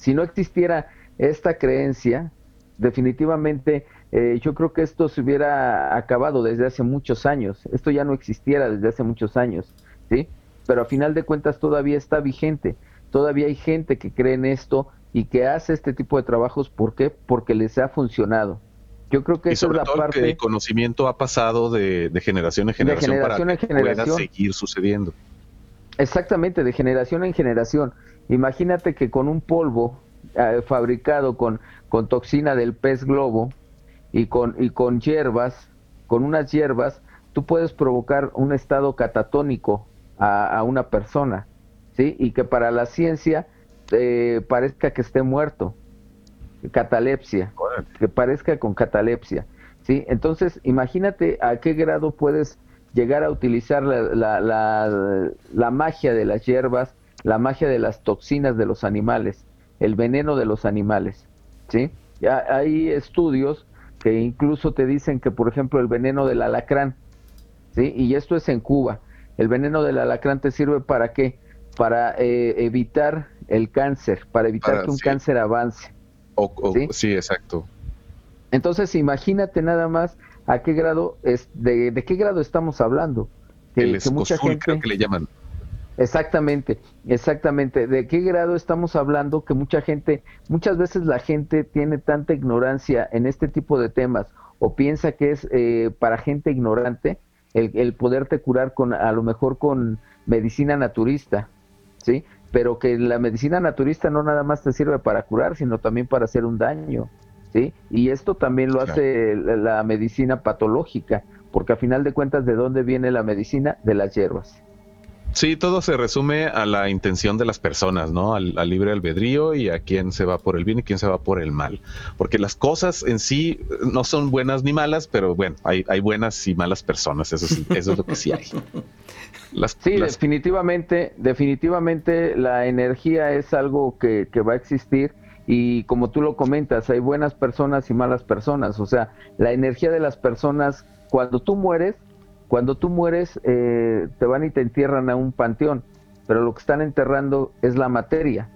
Si no existiera esta creencia, definitivamente eh, yo creo que esto se hubiera acabado desde hace muchos años. Esto ya no existiera desde hace muchos años, ¿sí? pero a final de cuentas todavía está vigente, todavía hay gente que cree en esto y que hace este tipo de trabajos, ¿por qué? Porque les ha funcionado. Yo creo que y esa es sobre la todo parte... que el conocimiento ha pasado de, de generación en generación, generación para en que generación. pueda seguir sucediendo. Exactamente, de generación en generación. Imagínate que con un polvo eh, fabricado con, con toxina del pez globo y con, y con hierbas, con unas hierbas, tú puedes provocar un estado catatónico a, a una persona, ¿sí? Y que para la ciencia eh, parezca que esté muerto, catalepsia, que parezca con catalepsia, ¿sí? Entonces, imagínate a qué grado puedes llegar a utilizar la, la, la, la magia de las hierbas, la magia de las toxinas de los animales, el veneno de los animales, ¿sí? Ya hay estudios que incluso te dicen que, por ejemplo, el veneno del alacrán, ¿sí? Y esto es en Cuba. El veneno del alacrán te sirve para qué? Para eh, evitar el cáncer, para evitar Para- que un sí. cáncer avance. O, o- ¿Sí? ¿Sí? exacto. Entonces, imagínate nada más a qué grado es, de, de qué grado estamos hablando. Que, el que mucha gente, creo que le llaman. Exactamente, exactamente, de qué grado estamos hablando que mucha gente, muchas veces la gente tiene tanta ignorancia en este tipo de temas o piensa que es eh, para gente ignorante el, el poderte curar con, a lo mejor con medicina naturista, ¿sí? Pero que la medicina naturista no nada más te sirve para curar, sino también para hacer un daño, ¿sí? Y esto también lo hace la, la medicina patológica, porque a final de cuentas, ¿de dónde viene la medicina? De las hierbas. Sí, todo se resume a la intención de las personas, ¿no? Al, al libre albedrío y a quién se va por el bien y quién se va por el mal. Porque las cosas en sí no son buenas ni malas, pero bueno, hay, hay buenas y malas personas, eso, sí- eso es lo que sí hay. Las, Sí, las- definitivamente, definitivamente la energía es algo que, que va a existir y como tú lo comentas, hay buenas personas y malas personas. O sea, la energía de las personas, cuando tú mueres, cuando tú mueres, eh, te van y te entierran a un panteón, pero lo que están enterrando es la materia.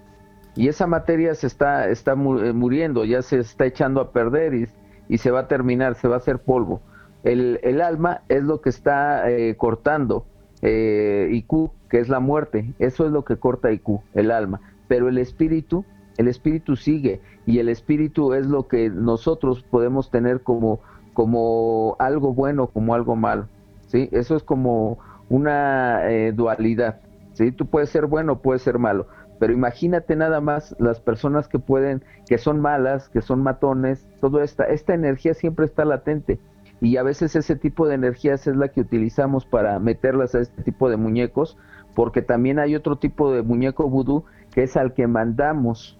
Y esa materia se está, está eh, muriendo, ya se está echando a perder y, se va a terminar, se va a hacer polvo. El, el alma es lo que está eh, cortando eh, IQ, que es la muerte. Eso es lo que corta IQ, el alma. Pero el espíritu, el espíritu sigue y el espíritu es lo que nosotros podemos tener como, como algo bueno, como algo malo. ¿Sí? Eso es como una eh, dualidad. ¿sí? Tú puedes ser bueno, puedes ser malo. Pero imagínate nada más las personas que pueden, que son malas, que son matones, toda esta, esta energía siempre está latente y a veces ese tipo de energías es la que utilizamos para meterlas a este tipo de muñecos, porque también hay otro tipo de muñeco vudú que es al que mandamos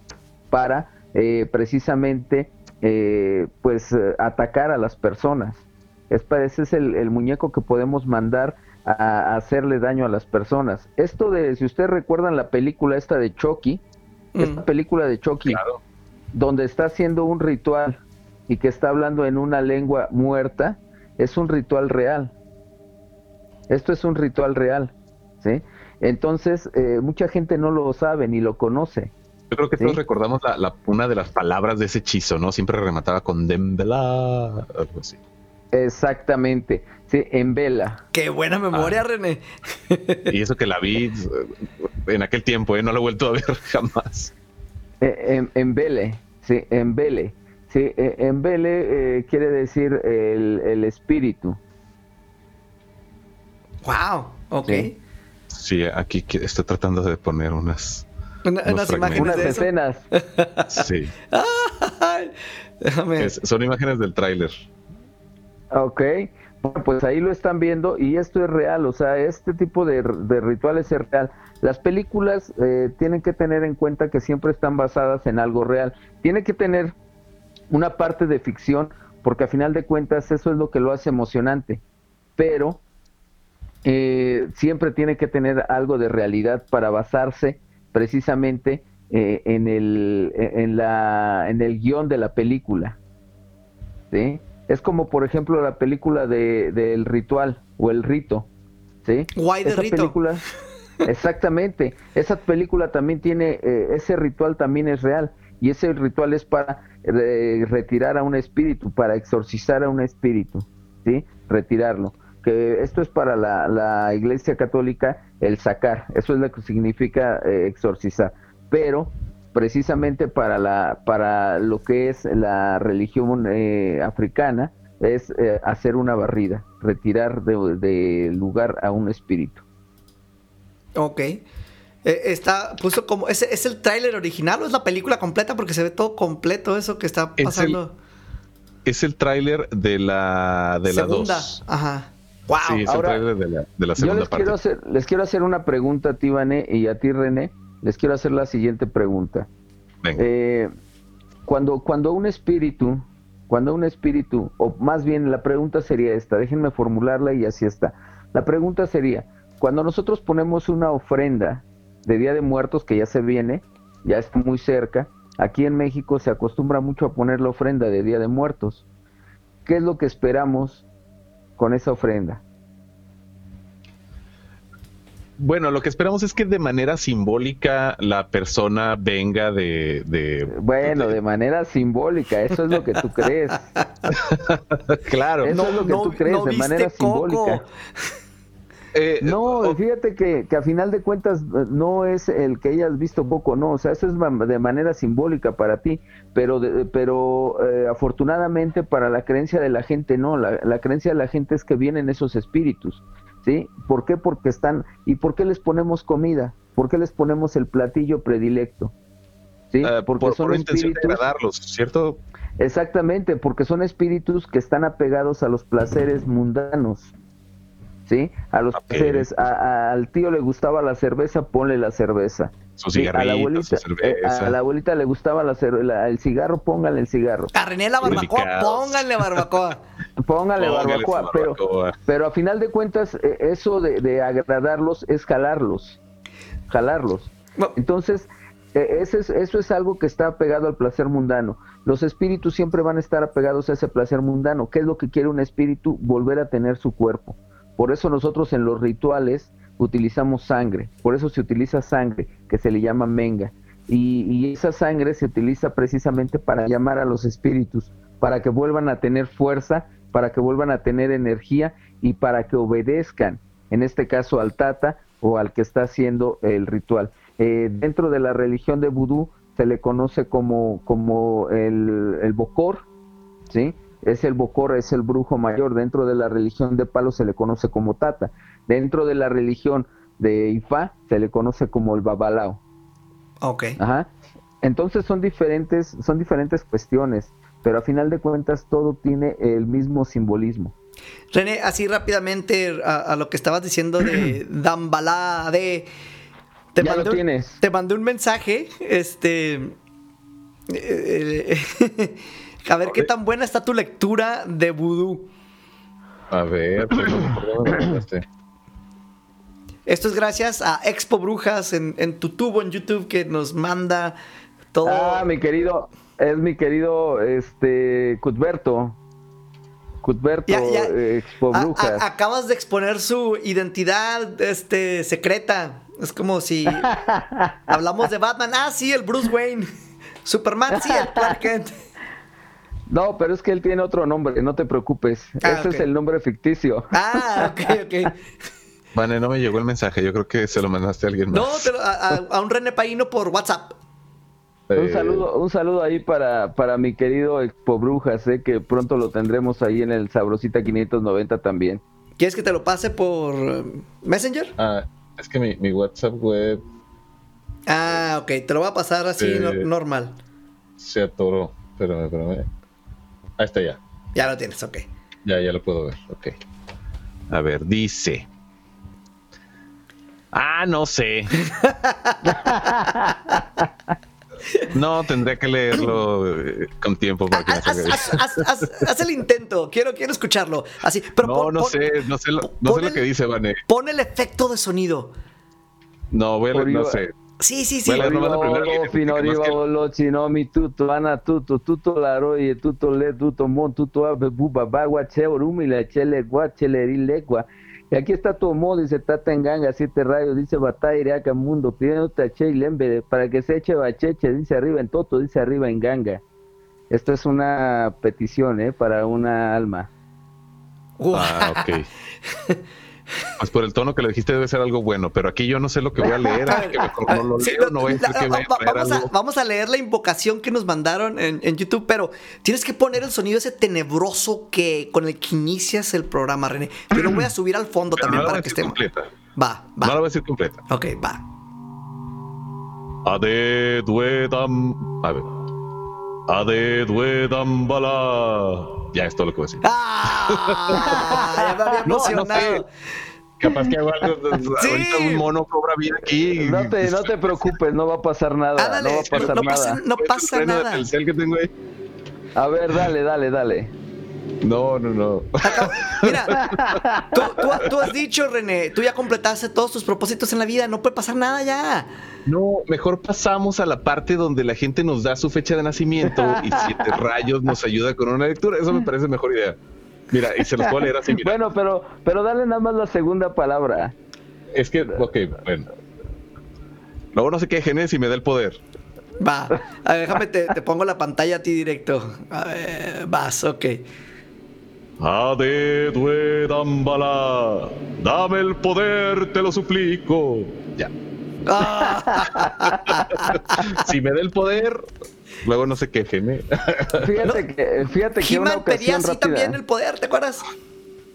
para eh, precisamente eh, pues eh, atacar a las personas. Es, ese es el, el muñeco que podemos mandar a, a hacerle daño a las personas. Esto de, si ustedes recuerdan la película esta de Chucky, esta Mm. película de Chucky, Claro. donde está haciendo un ritual y que está hablando en una lengua muerta, es un ritual real. Esto es un ritual real, ¿sí? Entonces, eh, mucha gente no lo sabe ni lo conoce. Yo creo que Sí. todos recordamos la, la- una de las palabras de ese hechizo, ¿no? Siempre remataba con Dembela, algo así. Exactamente, sí, en vela. Qué buena memoria, Ah. René. Y eso que la vi eh, en aquel tiempo, ¿eh? No lo he vuelto a ver jamás. Eh, en, en vele, sí, en vele. Sí, eh, en vele eh, quiere decir el, el espíritu. Wow, ok. Sí. Sí, aquí estoy tratando de poner unas. Una- unas imágenes Unas de eso. escenas. Sí, Ay, Déjame. es- son imágenes del tráiler. Ok, bueno, pues ahí lo están viendo y esto es real, o sea, este tipo de, rituales es real. Las películas eh, tienen que tener en cuenta que siempre están basadas en algo real. Tiene que tener una parte de ficción, porque a final de cuentas eso es lo que lo hace emocionante, pero eh, siempre tiene que tener algo de realidad para basarse precisamente eh, en, el, en, la, en el guion de la película. ¿sí? Es como, por ejemplo, la película de, del ritual o el rito. ¿sí? Guay de Esa rito. película, exactamente. Esa película también tiene, eh, ese ritual también es real. Y ese ritual es para eh, retirar a un espíritu, para exorcizar a un espíritu. ¿sí? Retirarlo. que esto es para la, la Iglesia Católica el sacar, eso es lo que significa eh, exorcizar, pero precisamente para la para lo que es la religión eh, africana es eh, hacer una barrida, retirar de, de lugar a un espíritu. Ok. Eh, está puesto como. ¿es, ¿Es el tráiler original o es la película completa? Porque se ve todo completo eso que está Es el- pasando. Es el tráiler de la de la Segunda. 2. Ajá. Wow. Sí, es Ahora, el tráiler de la, de la Yo segunda les parte. quiero hacer les quiero hacer una pregunta a ti, Vané, y a ti, René. Les quiero hacer la siguiente pregunta. Eh, cuando, cuando un espíritu, cuando un espíritu, o más bien la pregunta sería esta, déjenme formularla y así está. La pregunta sería, cuando nosotros ponemos una ofrenda de Día de Muertos que ya se viene, ya está muy cerca, aquí en México se acostumbra mucho a poner la ofrenda de Día de Muertos. ¿Qué es lo que esperamos con esa ofrenda? Bueno, lo que esperamos es que de manera simbólica la persona venga de... de- Bueno, de manera simbólica, eso es lo que tú crees. claro. Eso es lo que tú crees, de manera Coco. simbólica. Eh, No, fíjate que, que a final de cuentas eh, no es el que hayas visto poco, no, o sea, eso es de manera simbólica para ti, pero de- pero eh, afortunadamente para la creencia de la gente no, la, la creencia de la gente es que vienen esos espíritus, ¿sí? ¿Por qué? Porque están, ¿y por qué les ponemos comida? ¿Por qué les ponemos el platillo predilecto? ¿Sí? eh, Porque por, son por intención de espíritus, agradarlos, ¿cierto? exactamente, porque son espíritus que están apegados a los placeres mundanos. ¿Sí? A los Ok. placeres. A- a- al tío le gustaba la cerveza, ponle la cerveza. Su Sí, a la abuelita, su eh, cerveza. a la abuelita le gustaba la la- el cigarro, póngale el cigarro. A René la barbacoa, pónganle barbacoa. Póngale, Póngale barbacoa, su pero, barbacoa. pero a final de cuentas, eh, eso de, de agradarlos es jalarlos. Jalarlos. No. Entonces, eh, ese es- eso es algo que está apegado al placer mundano. Los espíritus siempre van a estar apegados a ese placer mundano. ¿Qué es lo que quiere un espíritu? Volver a tener su cuerpo. Por eso nosotros en los rituales utilizamos sangre. Por eso se utiliza sangre, que se le llama menga. Y, y esa sangre se utiliza precisamente para llamar a los espíritus, para que vuelvan a tener fuerza, para que vuelvan a tener energía y para que obedezcan, en este caso al tata o al que está haciendo el ritual. Eh, dentro de la religión de vudú se le conoce como, como el, el bocor, ¿sí? Es el bocor, es el brujo mayor. Dentro de la religión de palo se le conoce como tata. Dentro de la religión de Ifá se le conoce como el babalao. Ok. Ajá. Entonces son diferentes, son diferentes cuestiones, pero a final de cuentas todo tiene el mismo simbolismo. René, así rápidamente a, a lo que estabas diciendo de Dambalá, de... Te Ya lo mandé un- tienes. Te mandé un mensaje, este... eh, a ver qué tan buena está tu lectura de vudú. A ver, pues, ¿por dónde me mandaste? Esto es gracias a Expo Brujas en, en tu tubo en YouTube que nos manda todo. Ah, mi querido, es mi querido este Cutberto. Cutberto Ya, ya. Expo A- a- Brujas. acabas de exponer su identidad este, secreta. Es como si hablamos de Batman. Ah, sí, el Bruce Wayne. Superman, sí, el Clark Kent. No, pero es que él tiene otro nombre, no te preocupes. Ah, Ese es el nombre ficticio. Ah, ok, ok. Vale, no me llegó el mensaje. Yo creo que se lo mandaste a alguien más. No, te lo- a, a- un René Paino por WhatsApp. Un Eh, saludo, un saludo ahí para, para mi querido Expo Brujas, eh, que pronto lo tendremos ahí en el Sabrosita 590 también. ¿Quieres que te lo pase por eh, Messenger? Ah, es que mi, mi WhatsApp web Ah, ok, te lo voy a pasar así Eh. no- normal. se atoró. Espérame, espérame. Ahí está ya. Ya lo tienes, ok. Ya, ya lo puedo ver. Ok. A ver, dice. Ah, no sé. No, tendría que leerlo eh, con tiempo para que me Haz, bien. haz- haz- haz- haz el intento, quiero, quiero escucharlo. Así, pero No, pon- no pon- sé, no sé lo, no sé lo que dice, Vane. Pon el efecto de sonido. No, voy a leer, no sé. Sí, sí, sí. Voy a leer nomás la Oriva, primera olo, línea, fino, porque más oriva, que- olo, chinomi, tuto, ana, tuto, tuto, laroye, tuto, le, tuto, mon, tuto, ave, buba, bagua, che, orumi, la chele, gua, cheleri, legua. Y aquí está tu modo, dice Tata en ganga, siete rayos, dice batalla, iriaca, mundo, pidiéndote a che y lembe, para que se eche bacheche, dice arriba en toto, dice arriba en ganga. Esto es una petición, ¿eh? Para una alma. Ah, ok. Pues por el tono que le dijiste debe ser algo bueno, pero aquí yo no sé lo que voy a leer, va- va- vamos, a, leer la invocación que nos mandaron en, en YouTube, pero tienes que poner el sonido ese tenebroso que con el que inicias el programa, René. Yo lo voy a subir al fondo Pero también no para que estemos. completa. Va, No la va. voy a decir completa. Ok, va. Ade duedam. A ver. Ade duedam bala. Ya es todo lo que voy a decir. ¡Ah! Ya me había No, no sé. emocionado. Capaz que hago algo. Sí. Ahorita un mono cobra vida aquí. No te, no te preocupes, no va a pasar nada. No va a pasar no nada. pasa, no pasa nada. Telcel que tengo ahí. A ver, dale, dale, dale. No, no, no. Mira, tú, tú- tú has dicho, René, tú ya completaste todos tus propósitos en la vida, no puede pasar nada ya. No, mejor pasamos a la parte donde la gente nos da su fecha de nacimiento y siete rayos nos ayuda con una lectura. Eso me parece mejor idea. Mira, y se los puedo leer así. Mira. Bueno, pero, pero dale nada más la segunda palabra. Es que, ok, bueno. Luego no se quejen ¿eh? si me da el poder. Va, a ver, déjame, te, te pongo la pantalla a ti directo. A ver, vas, ok. Ade Duedambala, dame el poder, te lo suplico. Ya. Ah, Si me da el poder, luego no se quejen. ¿eh? Fíjate que, fíjate que una ocasión así rápida. también el poder, ¿te acuerdas?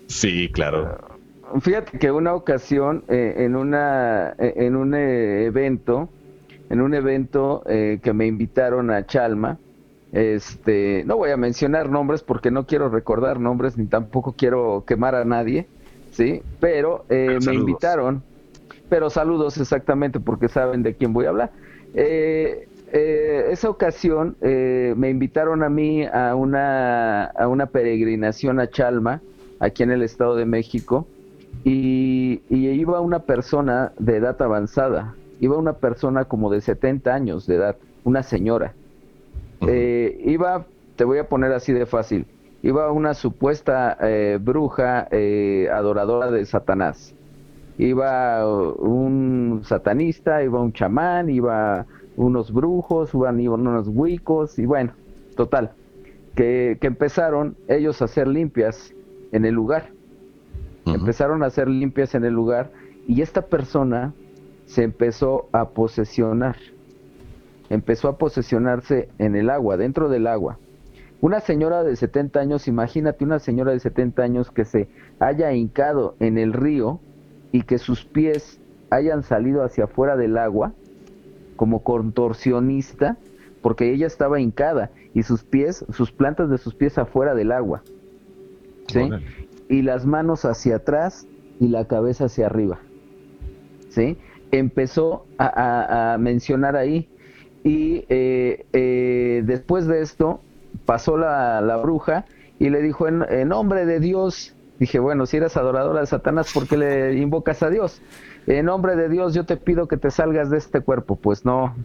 Sí, claro. Fíjate que una ocasión eh, en una eh, en un eh, evento, en un evento eh, que me invitaron a Chalma, este, no voy a mencionar nombres porque no quiero recordar nombres ni tampoco quiero quemar a nadie, sí, pero eh, me invitaron, pero saludos exactamente porque saben de quién voy a hablar. Eh, eh, esa ocasión eh, me invitaron a mí a una a una peregrinación a Chalma aquí en el Estado de México y, y iba una persona de edad avanzada, iba una persona como de 70 años de edad, una señora. Eh, iba, te voy a poner así de fácil, iba una supuesta eh, bruja eh, adoradora de Satanás. Iba un satanista, iba un chamán, iba unos brujos, iban, iban unos huicos y bueno, total, que, que empezaron ellos a hacer limpias en el lugar empezaron a hacer limpias en el lugar y esta persona se empezó a posesionar. Empezó a posesionarse en el agua, dentro del agua. Una señora de 70 años, imagínate una señora de 70 años que se haya hincado en el río y que sus pies hayan salido hacia afuera del agua como contorsionista, porque ella estaba hincada y sus pies, sus plantas de sus pies afuera del agua. ¿sí? Y las manos hacia atrás y la cabeza hacia arriba. ¿Sí? Empezó a, a- a mencionar ahí y eh, eh, después de esto pasó la, la bruja y le dijo en, nombre de Dios, dije, bueno, si eres adoradora de Satanás, ¿por qué le invocas a Dios? En nombre de Dios yo te pido que te salgas de este cuerpo. Pues no.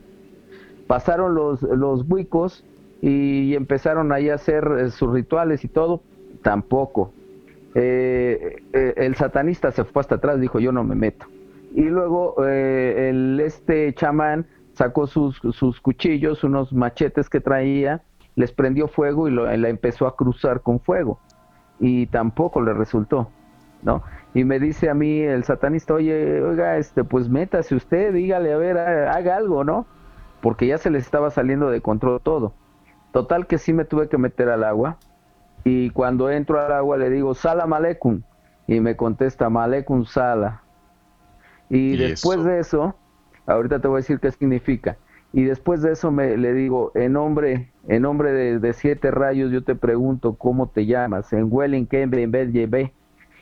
Pasaron los, los buicos y empezaron ahí a hacer eh, sus rituales y todo. Tampoco. El satanista se fue hasta atrás, dijo yo no me meto. Y luego el este chamán sacó sus, sus cuchillos, unos machetes que traía, les prendió fuego y lo- la empezó a cruzar con fuego. Y tampoco le resultó, ¿no? Y me dice a mí el satanista, oye, oiga, este, pues métase usted, dígale, a ver, ha- haga algo, ¿no? Porque ya se les estaba saliendo de control todo. Total que sí me tuve que meter al agua, y cuando entro al agua le digo, Salam Aleikum. Y me contesta, Malecum Sala. Y, Y después eso. de eso, ahorita te voy a decir qué significa. Y después de eso me le digo, en nombre, en nombre de, de siete rayos, yo te pregunto cómo te llamas. En Welling Kembe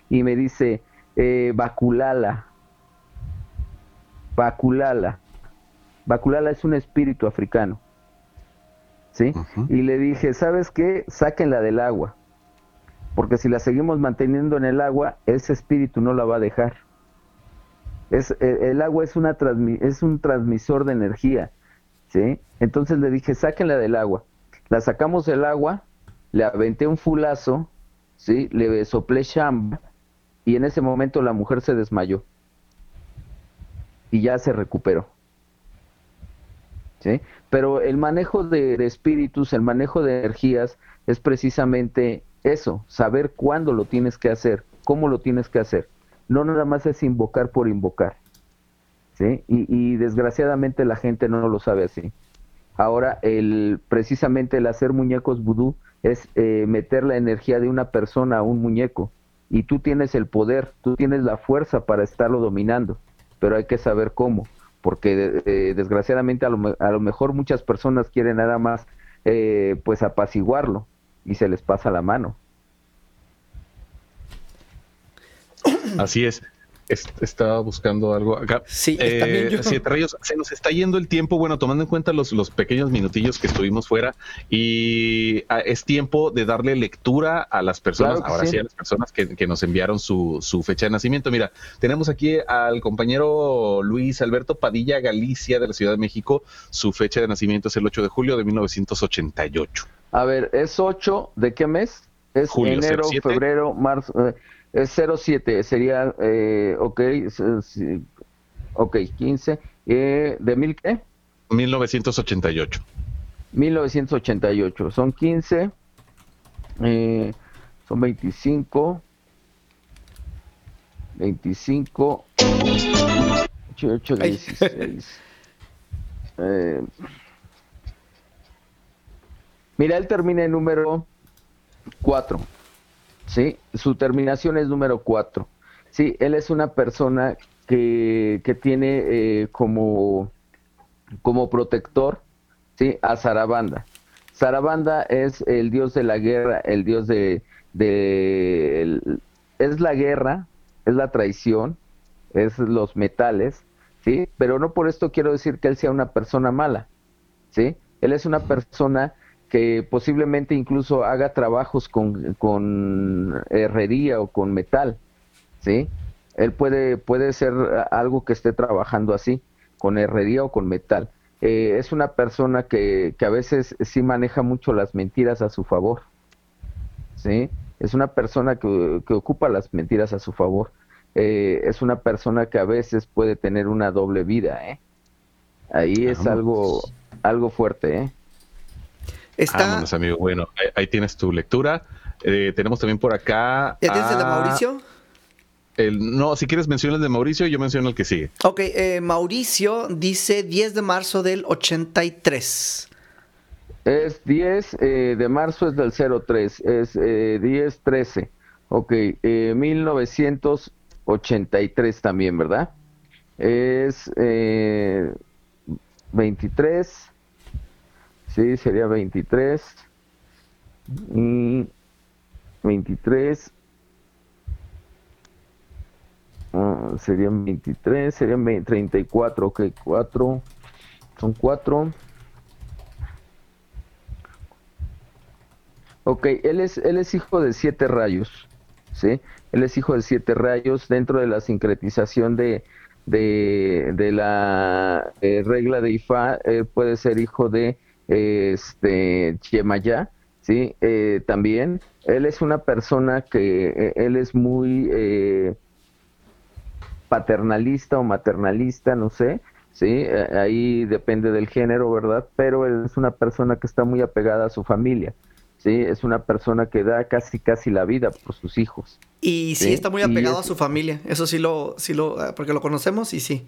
Y me dice, eh, Bakulala. Bakulala. Bakulala es un espíritu africano. ¿Sí? Y le dije, ¿sabes qué? Sáquenla del agua. Porque si la seguimos manteniendo en el agua, ese espíritu no la va a dejar. Es, eh, el agua es, una es un transmisor de energía. ¿sí? Entonces le dije, sáquenla del agua. La sacamos del agua, le aventé un fulazo, ¿sí? le soplé chamba y en ese momento la mujer se desmayó. Y ya se recuperó. ¿sí? Pero el manejo de espíritus, el manejo de energías es precisamente eso, saber cuándo lo tienes que hacer, cómo lo tienes que hacer. No nada más es invocar por invocar. ¿sí? Y, desgraciadamente la gente no lo sabe así. Ahora, el, precisamente el hacer muñecos vudú es eh, meter la energía de una persona a un muñeco. Y tú tienes el poder, tú tienes la fuerza para estarlo dominando, pero hay que saber cómo, porque eh, desgraciadamente a lo, a lo, mejor muchas personas quieren nada más eh, pues apaciguarlo y se les pasa la mano. Así es estaba buscando algo acá. Sí, eh, Siete Rayos, se nos está yendo el tiempo, bueno, tomando en cuenta los, los pequeños minutillos que estuvimos fuera, y ah, es tiempo de darle lectura a las personas, ahora sí. a las personas que, nos enviaron su, su, fecha de nacimiento. Mira, tenemos aquí al compañero Luis Alberto Padilla Galicia de la Ciudad de México, su fecha de nacimiento es el 8 de julio de 1988. A ver, ¿es 8 de qué mes? Es enero, febrero, marzo. Eh, es 07, sería, eh, ok, ok, 15. Eh, ¿De mil qué? 1988. 1988, son 15, eh, son 25, 25, 18, 16. eh, mira, él termina en número 4. ¿Sí? Su terminación es número 4. Sí, él es una persona que, que tiene eh, como, como protector ¿sí? a Sarabanda. Sarabanda es el dios de la guerra, el dios de... es la guerra, es la traición, es los metales, ¿sí? Pero no por esto quiero decir que él sea una persona mala, ¿sí? Él es una persona que posiblemente incluso haga trabajos con, herrería o con metal, ¿sí? Él puede, puede ser algo que esté trabajando así, con herrería o con metal. Eh, es una persona que, que, a veces sí maneja mucho las mentiras a su favor, ¿sí? Es una persona que, que ocupa las mentiras a su favor. Eh, es una persona que a veces puede tener una doble vida, ¿eh? Ahí es algo, algo fuerte, ¿eh? Está... amigo. Bueno, ahí, tienes tu lectura. Eh, tenemos también por acá. ¿Ya tienes el de Mauricio? El, no, si quieres mencionar el de Mauricio, yo menciono el que sigue. Ok, eh, Mauricio dice 10 de marzo del 83. Es 10 eh, de marzo, es del 03, es 10, 13. Ok, 1983 también, ¿verdad? Es 23. Sí, sería 23. Y 23. Uh, serían 23, serían 20, 34, ok, 4. Son 4. Ok, él es, él es hijo de siete rayos, ¿sí? Él es hijo de siete rayos dentro de la sincretización de, de, de la eh, regla de Ifá, puede ser hijo de este Chemaya, sí, eh, también él es una persona que eh, él es muy eh, paternalista o maternalista, no sé, sí, ahí depende del género, verdad, pero él es una persona que está muy apegada a su familia. Sí, es una persona que da casi casi la vida por sus hijos. Y sí, está muy apegado a su familia. Eso sí lo, sí lo, porque lo conocemos y sí.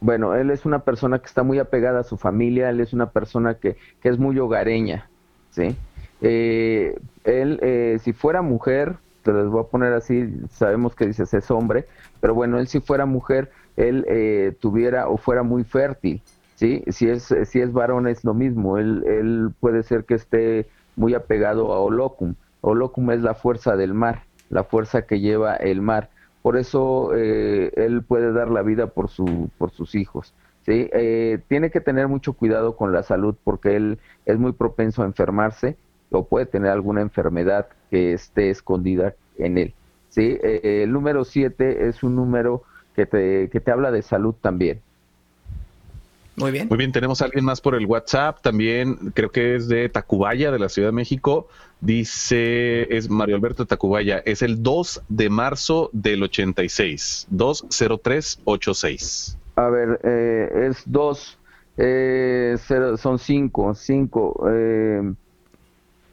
Bueno, él es una persona que está muy apegada a su familia, él es una persona que, que es muy hogareña, ¿sí? Eh, él, eh, si fuera mujer, te les voy a poner así, sabemos que dices es hombre, pero bueno, él si fuera mujer, él eh, tuviera o fuera muy fértil, ¿sí? Si es, si es varón es lo mismo, él, él puede ser que esté muy apegado a Olocum. Olocum es la fuerza del mar, la fuerza que lleva el mar por eso eh, él puede dar la vida por, su, por sus hijos. ¿sí? Eh, tiene que tener mucho cuidado con la salud porque él es muy propenso a enfermarse o puede tener alguna enfermedad que esté escondida en él. ¿sí? Eh, el número 7 es un número que te, que te habla de salud también. Muy bien. Muy bien, tenemos a alguien más por el WhatsApp, también creo que es de Tacubaya, de la Ciudad de México. Dice, es Mario Alberto Tacubaya, es el 2 de marzo del 86, 20386. A ver, eh, es 2, eh, son 5, 5, eh,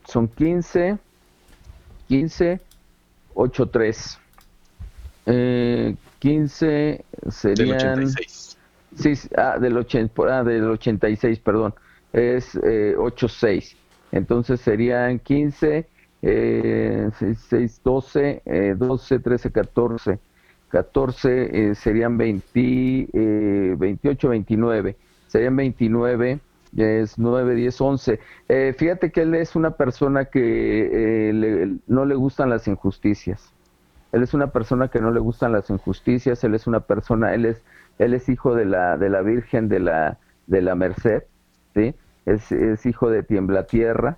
son 15, 15, 8, 3. Eh, 15 serían... Del 86. Sí, ah, del, 80, ah, del 86, perdón. Es eh, 8-6. Entonces serían 15, eh, 6, 6, 12, eh, 12, 13, 14. 14 eh, serían 20, eh, 28, 29. Serían 29, es 9, 10, 11. Eh, fíjate que él es una persona que eh, le- no le gustan las injusticias. Él es una persona que no le gustan las injusticias, él es una persona, él es, él es hijo de la, de la Virgen de la, de la Merced, ¿sí? Es, es hijo de Tiembla Tierra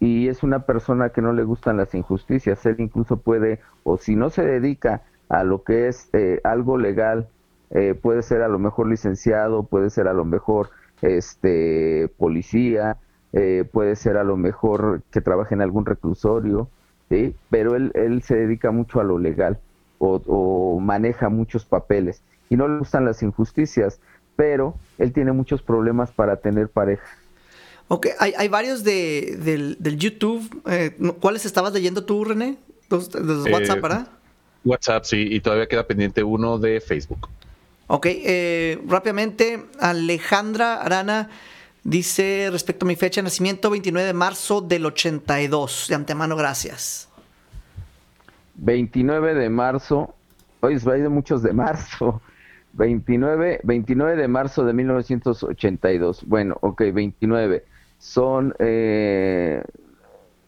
y es una persona que no le gustan las injusticias. Él incluso puede, o si no se dedica a lo que es eh, algo legal, eh, puede ser a lo mejor licenciado, puede ser a lo mejor este policía, eh, puede ser a lo mejor que trabaje en algún reclusorio, ¿sí? pero él, él se dedica mucho a lo legal o, o maneja muchos papeles y no le gustan las injusticias, pero él tiene muchos problemas para tener pareja. Ok, hay, hay varios de, del, del YouTube. eh, ¿Cuáles estabas leyendo tú, René? Los, los Eh, WhatsApp, ¿verdad? WhatsApp, sí, y todavía queda pendiente uno de Facebook. Ok, eh, rápidamente, Alejandra Arana dice respecto a mi fecha de nacimiento, 29 de marzo del 82. De antemano, gracias. 29 de marzo, hoy hay de muchos de marzo, 29, 29 de marzo de 1982. Bueno, ok, 29. Son eh,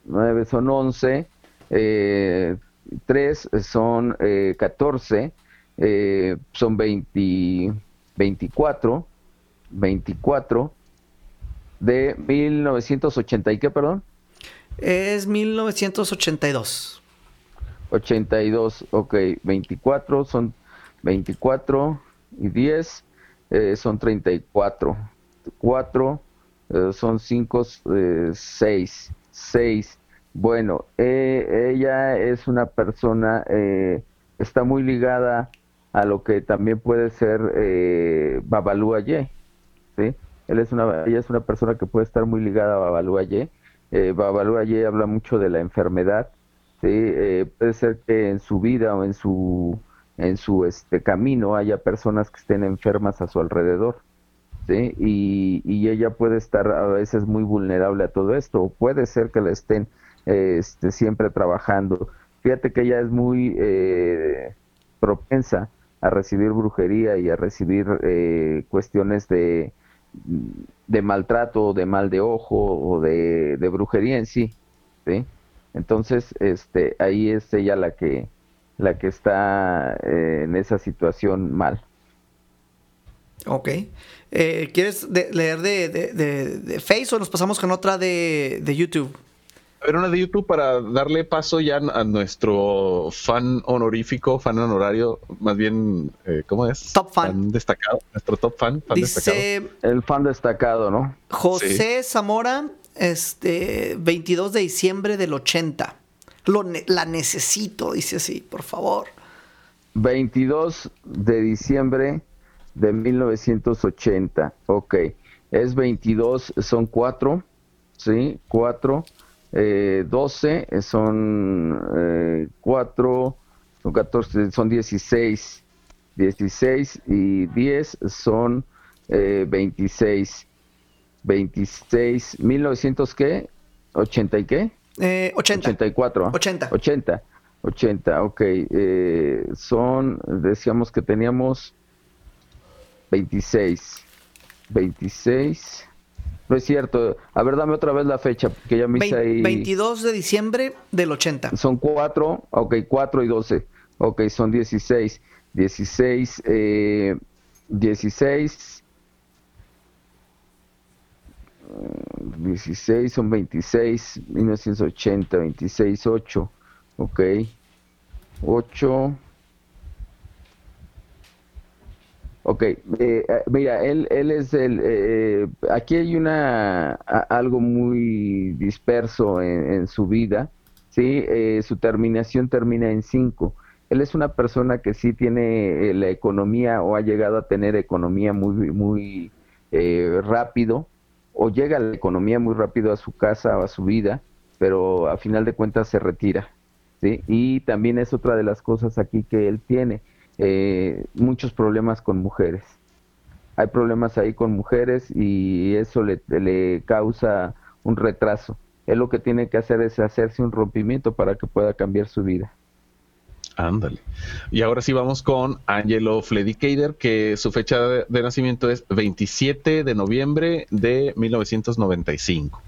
9 son 11, eh, 3 son eh, 14, eh, son 20, 24, 24 de 1980 y qué, perdón? Es 1982. 82, ok, 24 son 24 y 10 eh, son 34. 4 eh, son 5, 6. 6. Bueno, eh, ella es una persona, eh, está muy ligada a lo que también puede ser eh, Babalu Aye, ¿sí? Él es una, ella es una persona que puede estar muy ligada a. Eh, Babalu Aye habla mucho de la enfermedad, ¿sí? Eh, puede ser que en su vida o en su en su este camino haya personas que estén enfermas a su alrededor, ¿sí? Y, y ella puede estar a veces muy vulnerable a todo esto, o puede ser que la estén este, siempre trabajando. Fíjate que ella es muy eh, propensa a recibir brujería y a recibir eh, cuestiones de, de maltrato, de mal de ojo o de, de brujería en sí, ¿sí? Entonces, este, ahí es ella la que, la que está eh, en esa situación mal. Ok. Eh, ¿Quieres de- leer de, de, de- de Face o nos pasamos con otra de, de YouTube? A ver, una de YouTube para darle paso ya a nuestro fan honorífico, fan honorario, más bien, eh, ¿cómo es? Top fan. destacado, nuestro top fan, fan destacado. Dice El fan destacado, ¿no? José Zamora, este, 22 de diciembre del 80. Lo la necesito, dice así, por favor. 22 de diciembre de 1980. Ok. Es 22, son 4, ¿sí? 4. Eh, 12 son 4, son 14, son 16. 16 y 10 son eh, 26. 26, 1900 qué? 80 y qué? Eh, 80. 84. 80. 80. 80, ok. Eh, son, decíamos que teníamos 26. 26. No es cierto. A ver, dame otra vez la fecha, porque ya me hice ahí. 22 de diciembre del 80. Son 4, ok, 4 y 12. Ok, son 16. 16, eh, 16. Mm, 16 son 26, 1980, 26, 8. Ok. 8. Ok, eh, eh, mira, él, él es el... eh, aquí hay una a- algo muy disperso en, en su vida, ¿sí? Eh, su terminación termina en 5. Él es una persona que sí tiene eh, la economía o ha llegado a tener economía muy, muy eh, rápido, o llega la economía muy rápido a su casa o a su vida, pero a final de cuentas se retira. ¿sí? Y también es otra de las cosas aquí que él tiene, eh, muchos problemas con mujeres. Hay problemas ahí con mujeres y eso le, le causa un retraso. Él lo que tiene que hacer es hacerse un rompimiento para que pueda cambiar su vida. Ándale. Y ahora sí vamos con Angelo Fledicader, que su fecha de, de nacimiento es 27 de noviembre de 1995.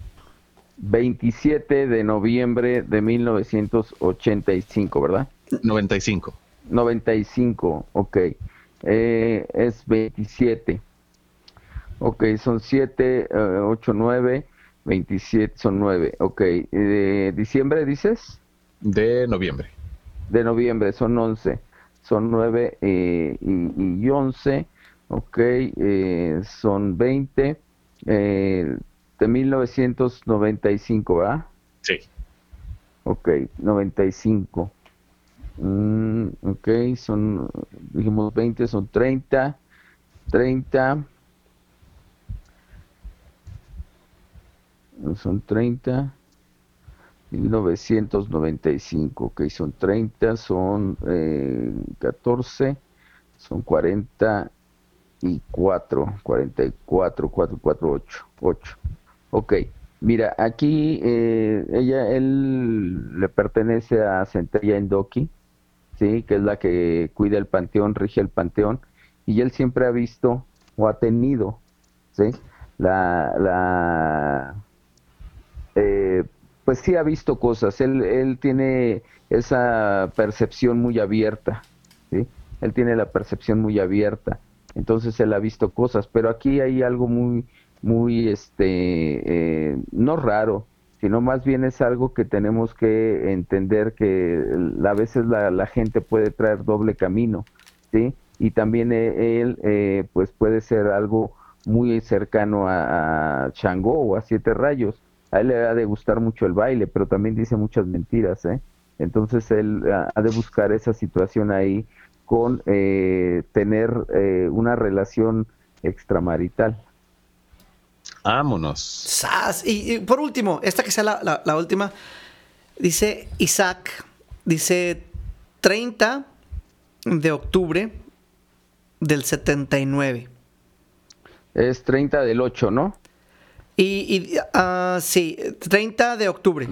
27 de noviembre de 1985, ¿verdad? 95. 95, ok. Eh, es 27. Ok, son 7, 8, 9, 27, son 9. Ok, eh, ¿diciembre dices? De noviembre. De noviembre, son 11. Son 9 eh, y, y 11. Ok, eh, son 20. Eh, de 1995, ¿verdad? Sí. Ok, 95. Mm, ok, son, dijimos 20, son 30. 30. Son 30. 1995, ok, son 30, son eh, 14, son 44, 44, 4, 4, 8, 8. Ok, mira, aquí eh, ella, él le pertenece a Centella Indoki, sí, que es la que cuida el panteón, rige el panteón, y él siempre ha visto o ha tenido, sí, la, la, eh, pues sí ha visto cosas. Él, él tiene esa percepción muy abierta, él tiene la percepción muy abierta, entonces él ha visto cosas, pero aquí hay algo muy muy, este, eh, no raro, sino más bien es algo que tenemos que entender que a veces la, la gente puede traer doble camino, ¿sí? Y también eh, él, eh, pues puede ser algo muy cercano a, a Changó o a Siete Rayos. A él le ha de gustar mucho el baile, pero también dice muchas mentiras, ¿eh? Entonces él ha de buscar esa situación ahí con eh, tener eh, una relación extramarital. Vámonos. Sas. Y, y por último, esta que sea la, la- la última, dice Isaac, dice 30 de octubre del 79. Es 30 del 8, ¿no? Y, y, ah, sí, 30 de octubre.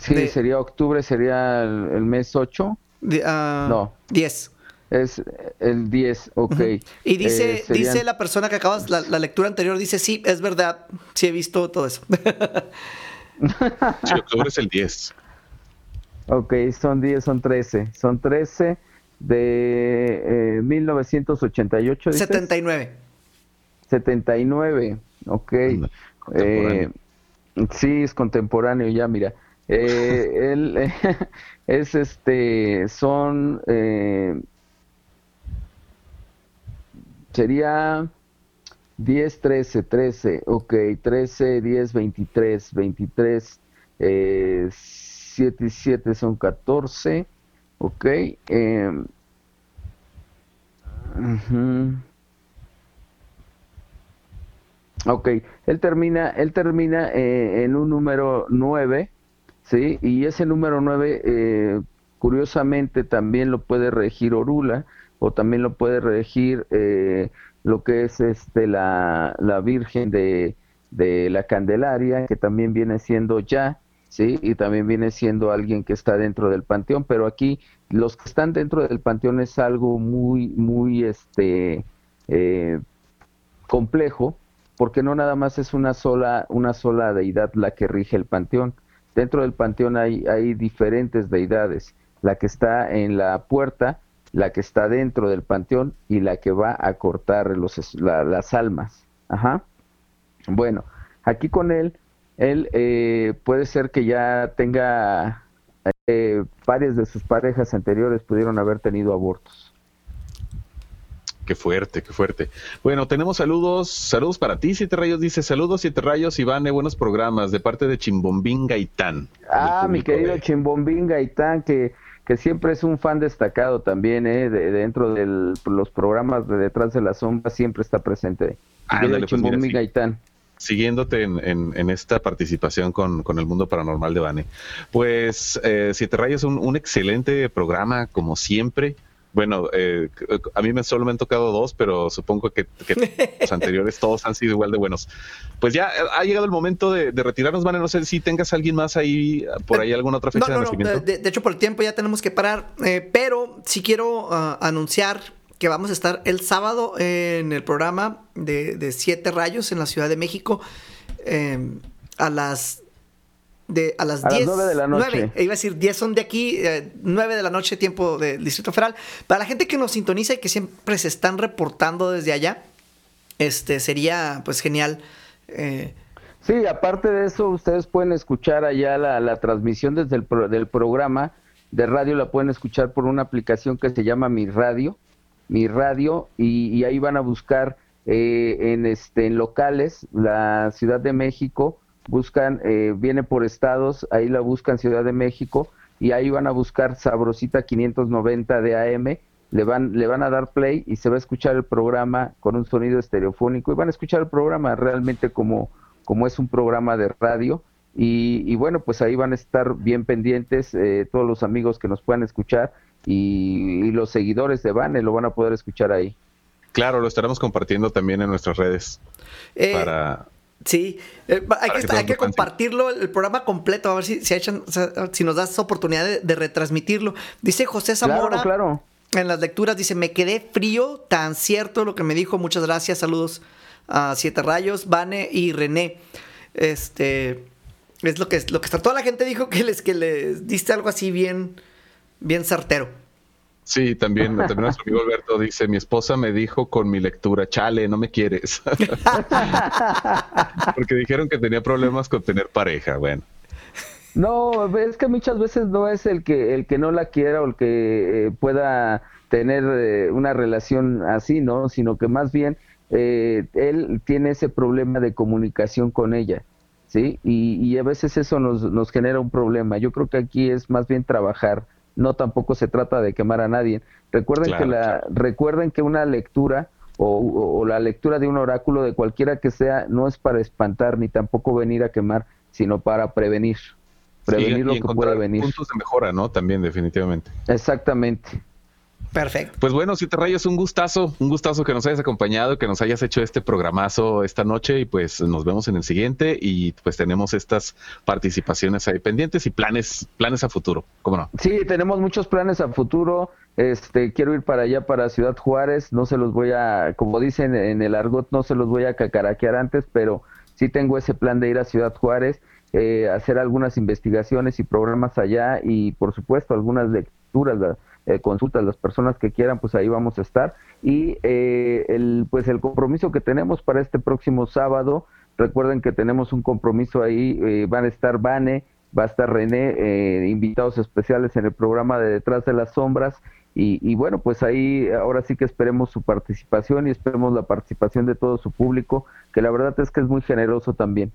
Sí, De- sería octubre, sería el, el mes 8. De, ah, No. 10. Es el 10, ok. Y dice, Eh, serían- dice la persona que acabas, la, la lectura anterior, dice, sí, es verdad, sí he visto todo eso. Sí, octubre es el 10. Ok, son 10, son 13. Son 13 de eh, 1988, dices? 79. 79, ok. Eh, sí, es contemporáneo ya, mira. Eh, él eh, es este, son, eh, sería 10, 13, 13, ok, 13, 10, 23, 23, eh, 7 y 7 son 14, ok. Eh, ujú. Ok, él termina, él termina eh, en un número 9, ¿sí? Y ese número 9, eh, curiosamente, también lo puede regir Orula, o también lo puede regir eh, lo que es este la, la Virgen de, de la Candelaria, que también viene siendo ya, ¿sí? Y también viene siendo alguien que está dentro del panteón, pero aquí los que están dentro del panteón es algo muy, muy, este, eh, complejo, porque no nada más es una sola, una sola deidad la que rige el panteón. Dentro del panteón hay, hay diferentes deidades, la que está en la puerta, la que está dentro del panteón y la que va a cortar los, la- las almas. Ajá. Bueno, aquí con él, él eh, puede ser que ya tenga eh, varias de sus parejas anteriores pudieron haber tenido abortos. Qué fuerte, qué fuerte. Bueno, tenemos saludos, saludos para ti, Siete Rayos. Dice, saludos, Siete Rayos, Iván, buenos programas de parte de Chimbombín Gaitán. Ah, mi querido de- Chimbombín Gaitán, que, que siempre es un fan destacado también, ¿eh? De, dentro de los programas de Detrás de la Sombra, siempre está presente. Ándale, querido pues mira, Chimbombín. Gaitán. siguiéndote en, en, esta participación con, con, el mundo paranormal de Bane. Pues eh, Siete Rayos, un, un excelente programa, como siempre. Bueno, eh, a mí me solo me han tocado dos, pero supongo que, los anteriores todos han sido igual de buenos. Pues ya eh, ha llegado el momento de, retirarnos, Vane. No sé si tengas alguien más ahí, por ahí alguna otra fecha de nacimiento. De, de, hecho, por el tiempo ya tenemos que parar, eh, pero sí quiero uh, anunciar que vamos a estar el sábado en el programa de, Siete Rayos en la Ciudad de México a las de a las 10. de la noche. iba a decir 10 son de aquí, 9 eh, de la noche, tiempo del Distrito Federal. Para la gente que nos sintoniza y que siempre se están reportando desde allá, este sería pues genial. Eh. Sí, aparte de eso, ustedes pueden escuchar allá la, transmisión desde el del programa de radio, la pueden escuchar por una aplicación que se llama Mi Radio, Mi Radio, y, ahí van a buscar eh, en, este, en locales la Ciudad de México, buscan, eh, viene por estados, ahí la buscan Ciudad de México y ahí van a buscar Sabrosita 590 de AM, le van, le van a dar play y se va a escuchar el programa con un sonido estereofónico y van a escuchar el programa realmente como, como es un programa de radio. Y, bueno, pues ahí van a estar bien pendientes eh, todos los amigos que nos puedan escuchar y, los seguidores de Vane lo van a poder escuchar ahí. Claro, lo estaremos compartiendo también en nuestras redes. Eh, para Sí, eh, hay, que, compartirlo, el programa completo, a ver si, si, si nos das oportunidad de, retransmitirlo. Dice José Zamora claro, en las lecturas, dice, me quedé frío, tan cierto lo que me dijo, muchas gracias, saludos a Siete Rayos, Vane y René. Este, es lo que, lo que está, toda la gente dijo que les, que les diste algo así bien, bien certero. Sí, también, también nuestro amigo Alberto dice, mi esposa me dijo con mi lectura, chale, no me quieres. Porque dijeron que tenía problemas con tener pareja, bueno. No, es que muchas veces no es el que el que no la quiera o el que eh, pueda tener eh, una relación así, ¿no? Sino que más bien eh, él tiene ese problema de comunicación con ella, ¿sí? Y, y a veces eso nos, nos genera un problema. Yo creo que aquí es más bien trabajar no tampoco se trata de quemar a nadie. Recuerden que la, recuerden que una lectura o, la lectura de un oráculo de cualquiera que sea no es para espantar ni tampoco venir a quemar, sino para prevenir, prevenir lo que pueda venir. Puntos de mejora, ¿no? También definitivamente. Exactamente. Perfecto. Pues bueno, Siete Rayos, un gustazo, un gustazo que nos hayas acompañado, que nos hayas hecho este programazo esta noche y pues nos vemos en el siguiente y pues tenemos estas participaciones ahí pendientes y planes, planes a futuro, ¿cómo no? Sí, tenemos muchos planes a futuro. Este, quiero ir para allá, para Ciudad Juárez, no se los voy a, como dicen en el argot, no se los voy a cacaraquear antes, pero sí tengo ese plan de ir a Ciudad Juárez, eh, hacer algunas investigaciones y programas allá y por supuesto algunas lecturas eh, consultas, las personas que quieran, pues ahí vamos a estar. Y eh, el, pues el compromiso que tenemos para este próximo sábado, recuerden que tenemos un compromiso ahí, eh, van a estar Vane, va a estar René, eh, invitados especiales en el programa de Detrás de las Sombras. Y, bueno, pues ahí ahora sí que esperemos su participación y esperemos la participación de todo su público, que la verdad es que es muy generoso también.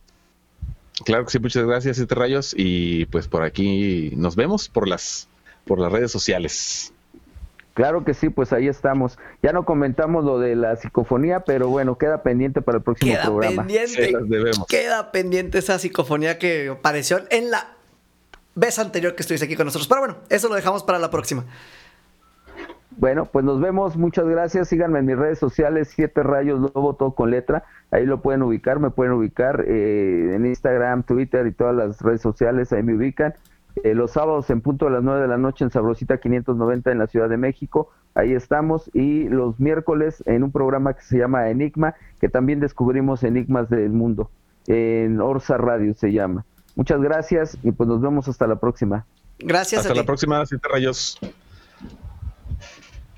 Claro que sí, muchas gracias, Siete Rayos. Y pues por aquí nos vemos por las por las redes sociales. Claro que sí, pues ahí estamos. Ya no comentamos lo de la psicofonía, pero bueno, queda pendiente para el próximo queda programa. Pendiente, queda pendiente esa psicofonía que apareció en la vez anterior que estuviste aquí con nosotros. Pero bueno, eso lo dejamos para la próxima. Bueno, pues nos vemos, muchas gracias. Síganme en mis redes sociales, Siete Rayos Lobo, todo con letra. Ahí lo pueden ubicar, me pueden ubicar eh, en Instagram, Twitter y todas las redes sociales, ahí me ubican. Eh, los sábados en punto a las 9 de la noche en Sabrosita 590 en la Ciudad de México. Ahí estamos. Y los miércoles en un programa que se llama Enigma, que también descubrimos enigmas del mundo. En Orsa Radio se llama. Muchas gracias y pues nos vemos hasta la próxima. Gracias. Hasta la próxima, Siete Rayos.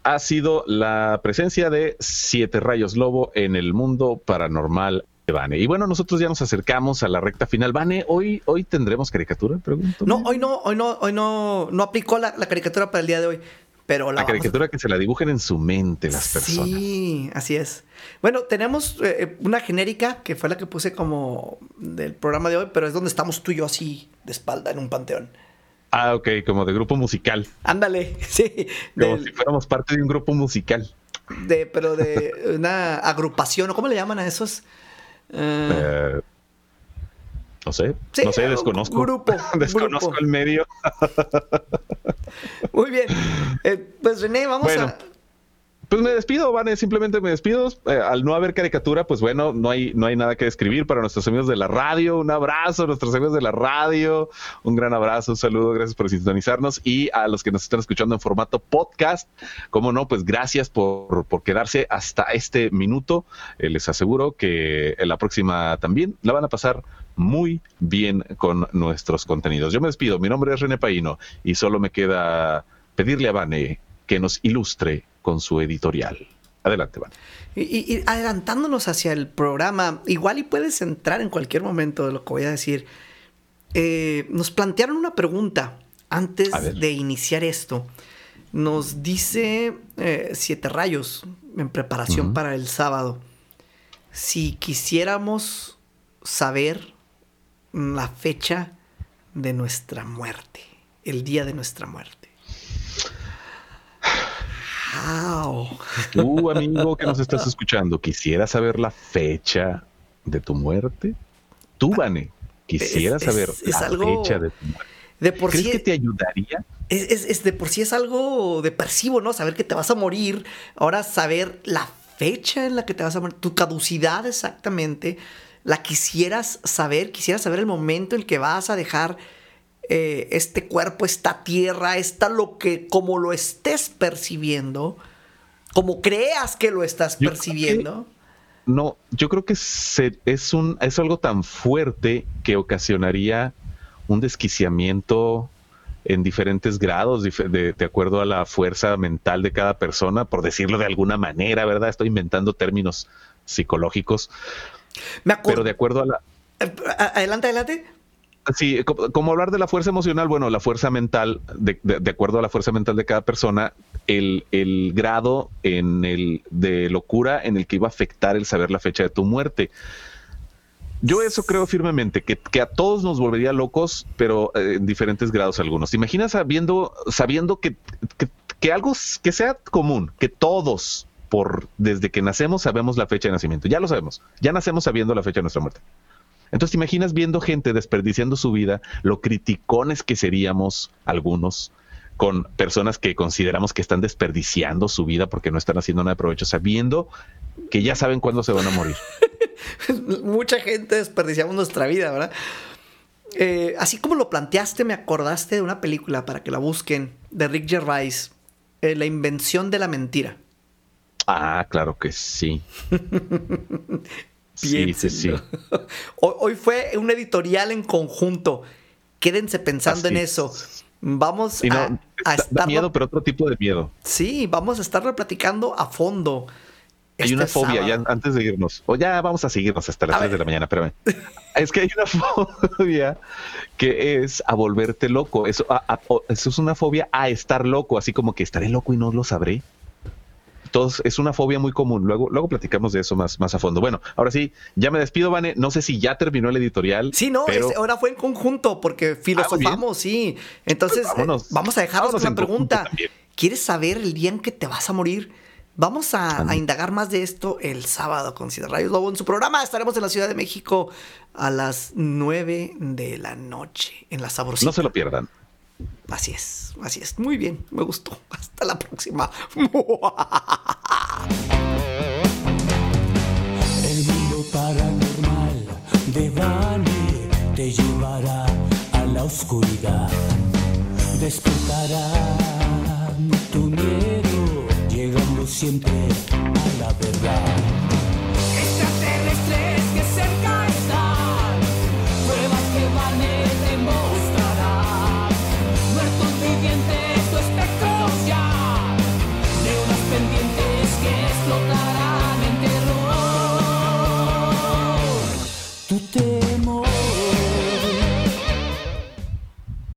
Ha sido la presencia de Siete Rayos Lobo en el mundo paranormal y bueno, nosotros ya nos acercamos a la recta final. Vane, hoy, hoy tendremos caricatura, pregunto. No, hoy no, hoy no, hoy no, no aplicó la, caricatura para el día de hoy. Pero la, caricatura que se la dibujen en su mente las personas. Sí, así es. Bueno, tenemos eh, eh, una genérica que fue la que puse como del programa de hoy, pero es donde estamos tú y yo así de espalda en un panteón. Ah, ok, como de grupo musical. Ándale, sí. Como si fuéramos parte de un grupo musical. De, pero de una agrupación, ¿o cómo le llaman a esos? Eh, Eh, no sé, Sí, no sé, desconozco. grupo, desconozco grupo. el medio. muy bien. Eh, pues René, vamos Bueno. a... Pues me despido, Vane, simplemente me despido. Eh, al no haber caricatura, pues bueno, no hay, no hay nada que escribir para nuestros amigos de la radio. Un abrazo nuestros amigos de la radio. Un gran abrazo, un saludo, gracias por sintonizarnos. Y a los que nos están escuchando en formato podcast, como no, pues gracias por, por quedarse hasta este minuto. Eh, les aseguro que la próxima también la van a pasar muy bien con nuestros contenidos. Yo me despido, mi nombre es René Paino y solo me queda pedirle a Vane que nos ilustre con su editorial. Adelante, Vane. Y, adelantándonos hacia el programa, igual y puedes entrar en cualquier momento de lo que voy a decir. Eh, nos plantearon una pregunta antes de iniciar esto. Nos dice eh, Siete Rayos en preparación para el sábado. Si quisiéramos saber la fecha de nuestra muerte, el día de nuestra muerte. How? Tú, amigo que nos estás escuchando, ¿quisieras saber la fecha de tu muerte? Tú, Vane, ¿quisieras Es- saber es la algo- fecha de tu muerte? De por ¿Crees sí. que te ayudaría? Es, de por sí es algo depresivo, ¿no? Saber que te vas a morir. Ahora saber la fecha en la que te vas a morir, tu caducidad exactamente, la quisieras saber, quisieras saber el momento en que vas a dejar eh, este cuerpo, esta tierra, esta lo que, como lo estés percibiendo, como creas que lo estás Yo percibiendo. No, yo creo que se- es, un, es algo tan fuerte que ocasionaría un desquiciamiento en diferentes grados, de, de acuerdo a la fuerza mental de cada persona, por decirlo de alguna manera, ¿verdad? Estoy inventando términos psicológicos, Me acuerdo. pero de acuerdo a la, Eh, Adelante, adelante. Sí, co- como hablar de la fuerza emocional, bueno, la fuerza mental, de, acuerdo a la fuerza mental de cada persona, el, el grado en el, de locura en el que iba a afectar el saber la fecha de tu muerte. Yo eso creo firmemente, que, a todos nos volvería locos, pero eh, en diferentes grados algunos. ¿Te imaginas sabiendo, sabiendo que, que, que algo que sea común, que todos, por desde que nacemos, sabemos la fecha de nacimiento? Ya lo sabemos, ya nacemos sabiendo la fecha de nuestra muerte. Entonces, ¿te imaginas viendo gente desperdiciando su vida, lo criticones que seríamos algunos con personas que consideramos que están desperdiciando su vida porque no están haciendo nada de provecho, sabiendo que ya saben cuándo se van a morir? Mucha gente desperdiciamos nuestra vida, ¿verdad? Eh, así como lo planteaste, me acordaste de una película para que la busquen de Rick Gervais, eh, La invención de la mentira. Ah, claro que sí. Sí, sí, sí. Hoy, fue un editorial en conjunto. Quédense pensando en eso. Vamos no, a, estarlo- miedo, pero otro tipo de miedo. Sí, vamos a estarlo platicando a fondo. Hay este una fobia, sábado. ya antes de irnos, o ya vamos a seguirnos hasta las A 3 de la mañana, espérame. Es que hay una fobia que es a volverte loco. Eso, a- a- o- eso es una fobia a estar loco, así como que estaré loco y no lo sabré. Es una fobia muy común. Luego, luego platicamos de eso más, más a fondo. Bueno, ahora sí, ya me despido, Vane. No sé si ya terminó el editorial. Sí, no, pero es- ahora fue en conjunto porque filosofamos, sí. Entonces, Pues vámonos. eh, vamos a dejarnos con conjunto pregunta. ¿Quieres saber el día en que te vas a morir? Vamos a, indagar más de esto el sábado con Cid Rayos Lobo en su programa. Estaremos en la Ciudad de México a las 9 de la noche en la Saborcita. no se lo pierdan. Así es, así es. Muy bien, me gustó. Hasta la próxima. El mundo paranormal de Vane te llevará a la oscuridad. Despertará tu miedo, llegando siempre a la verdad.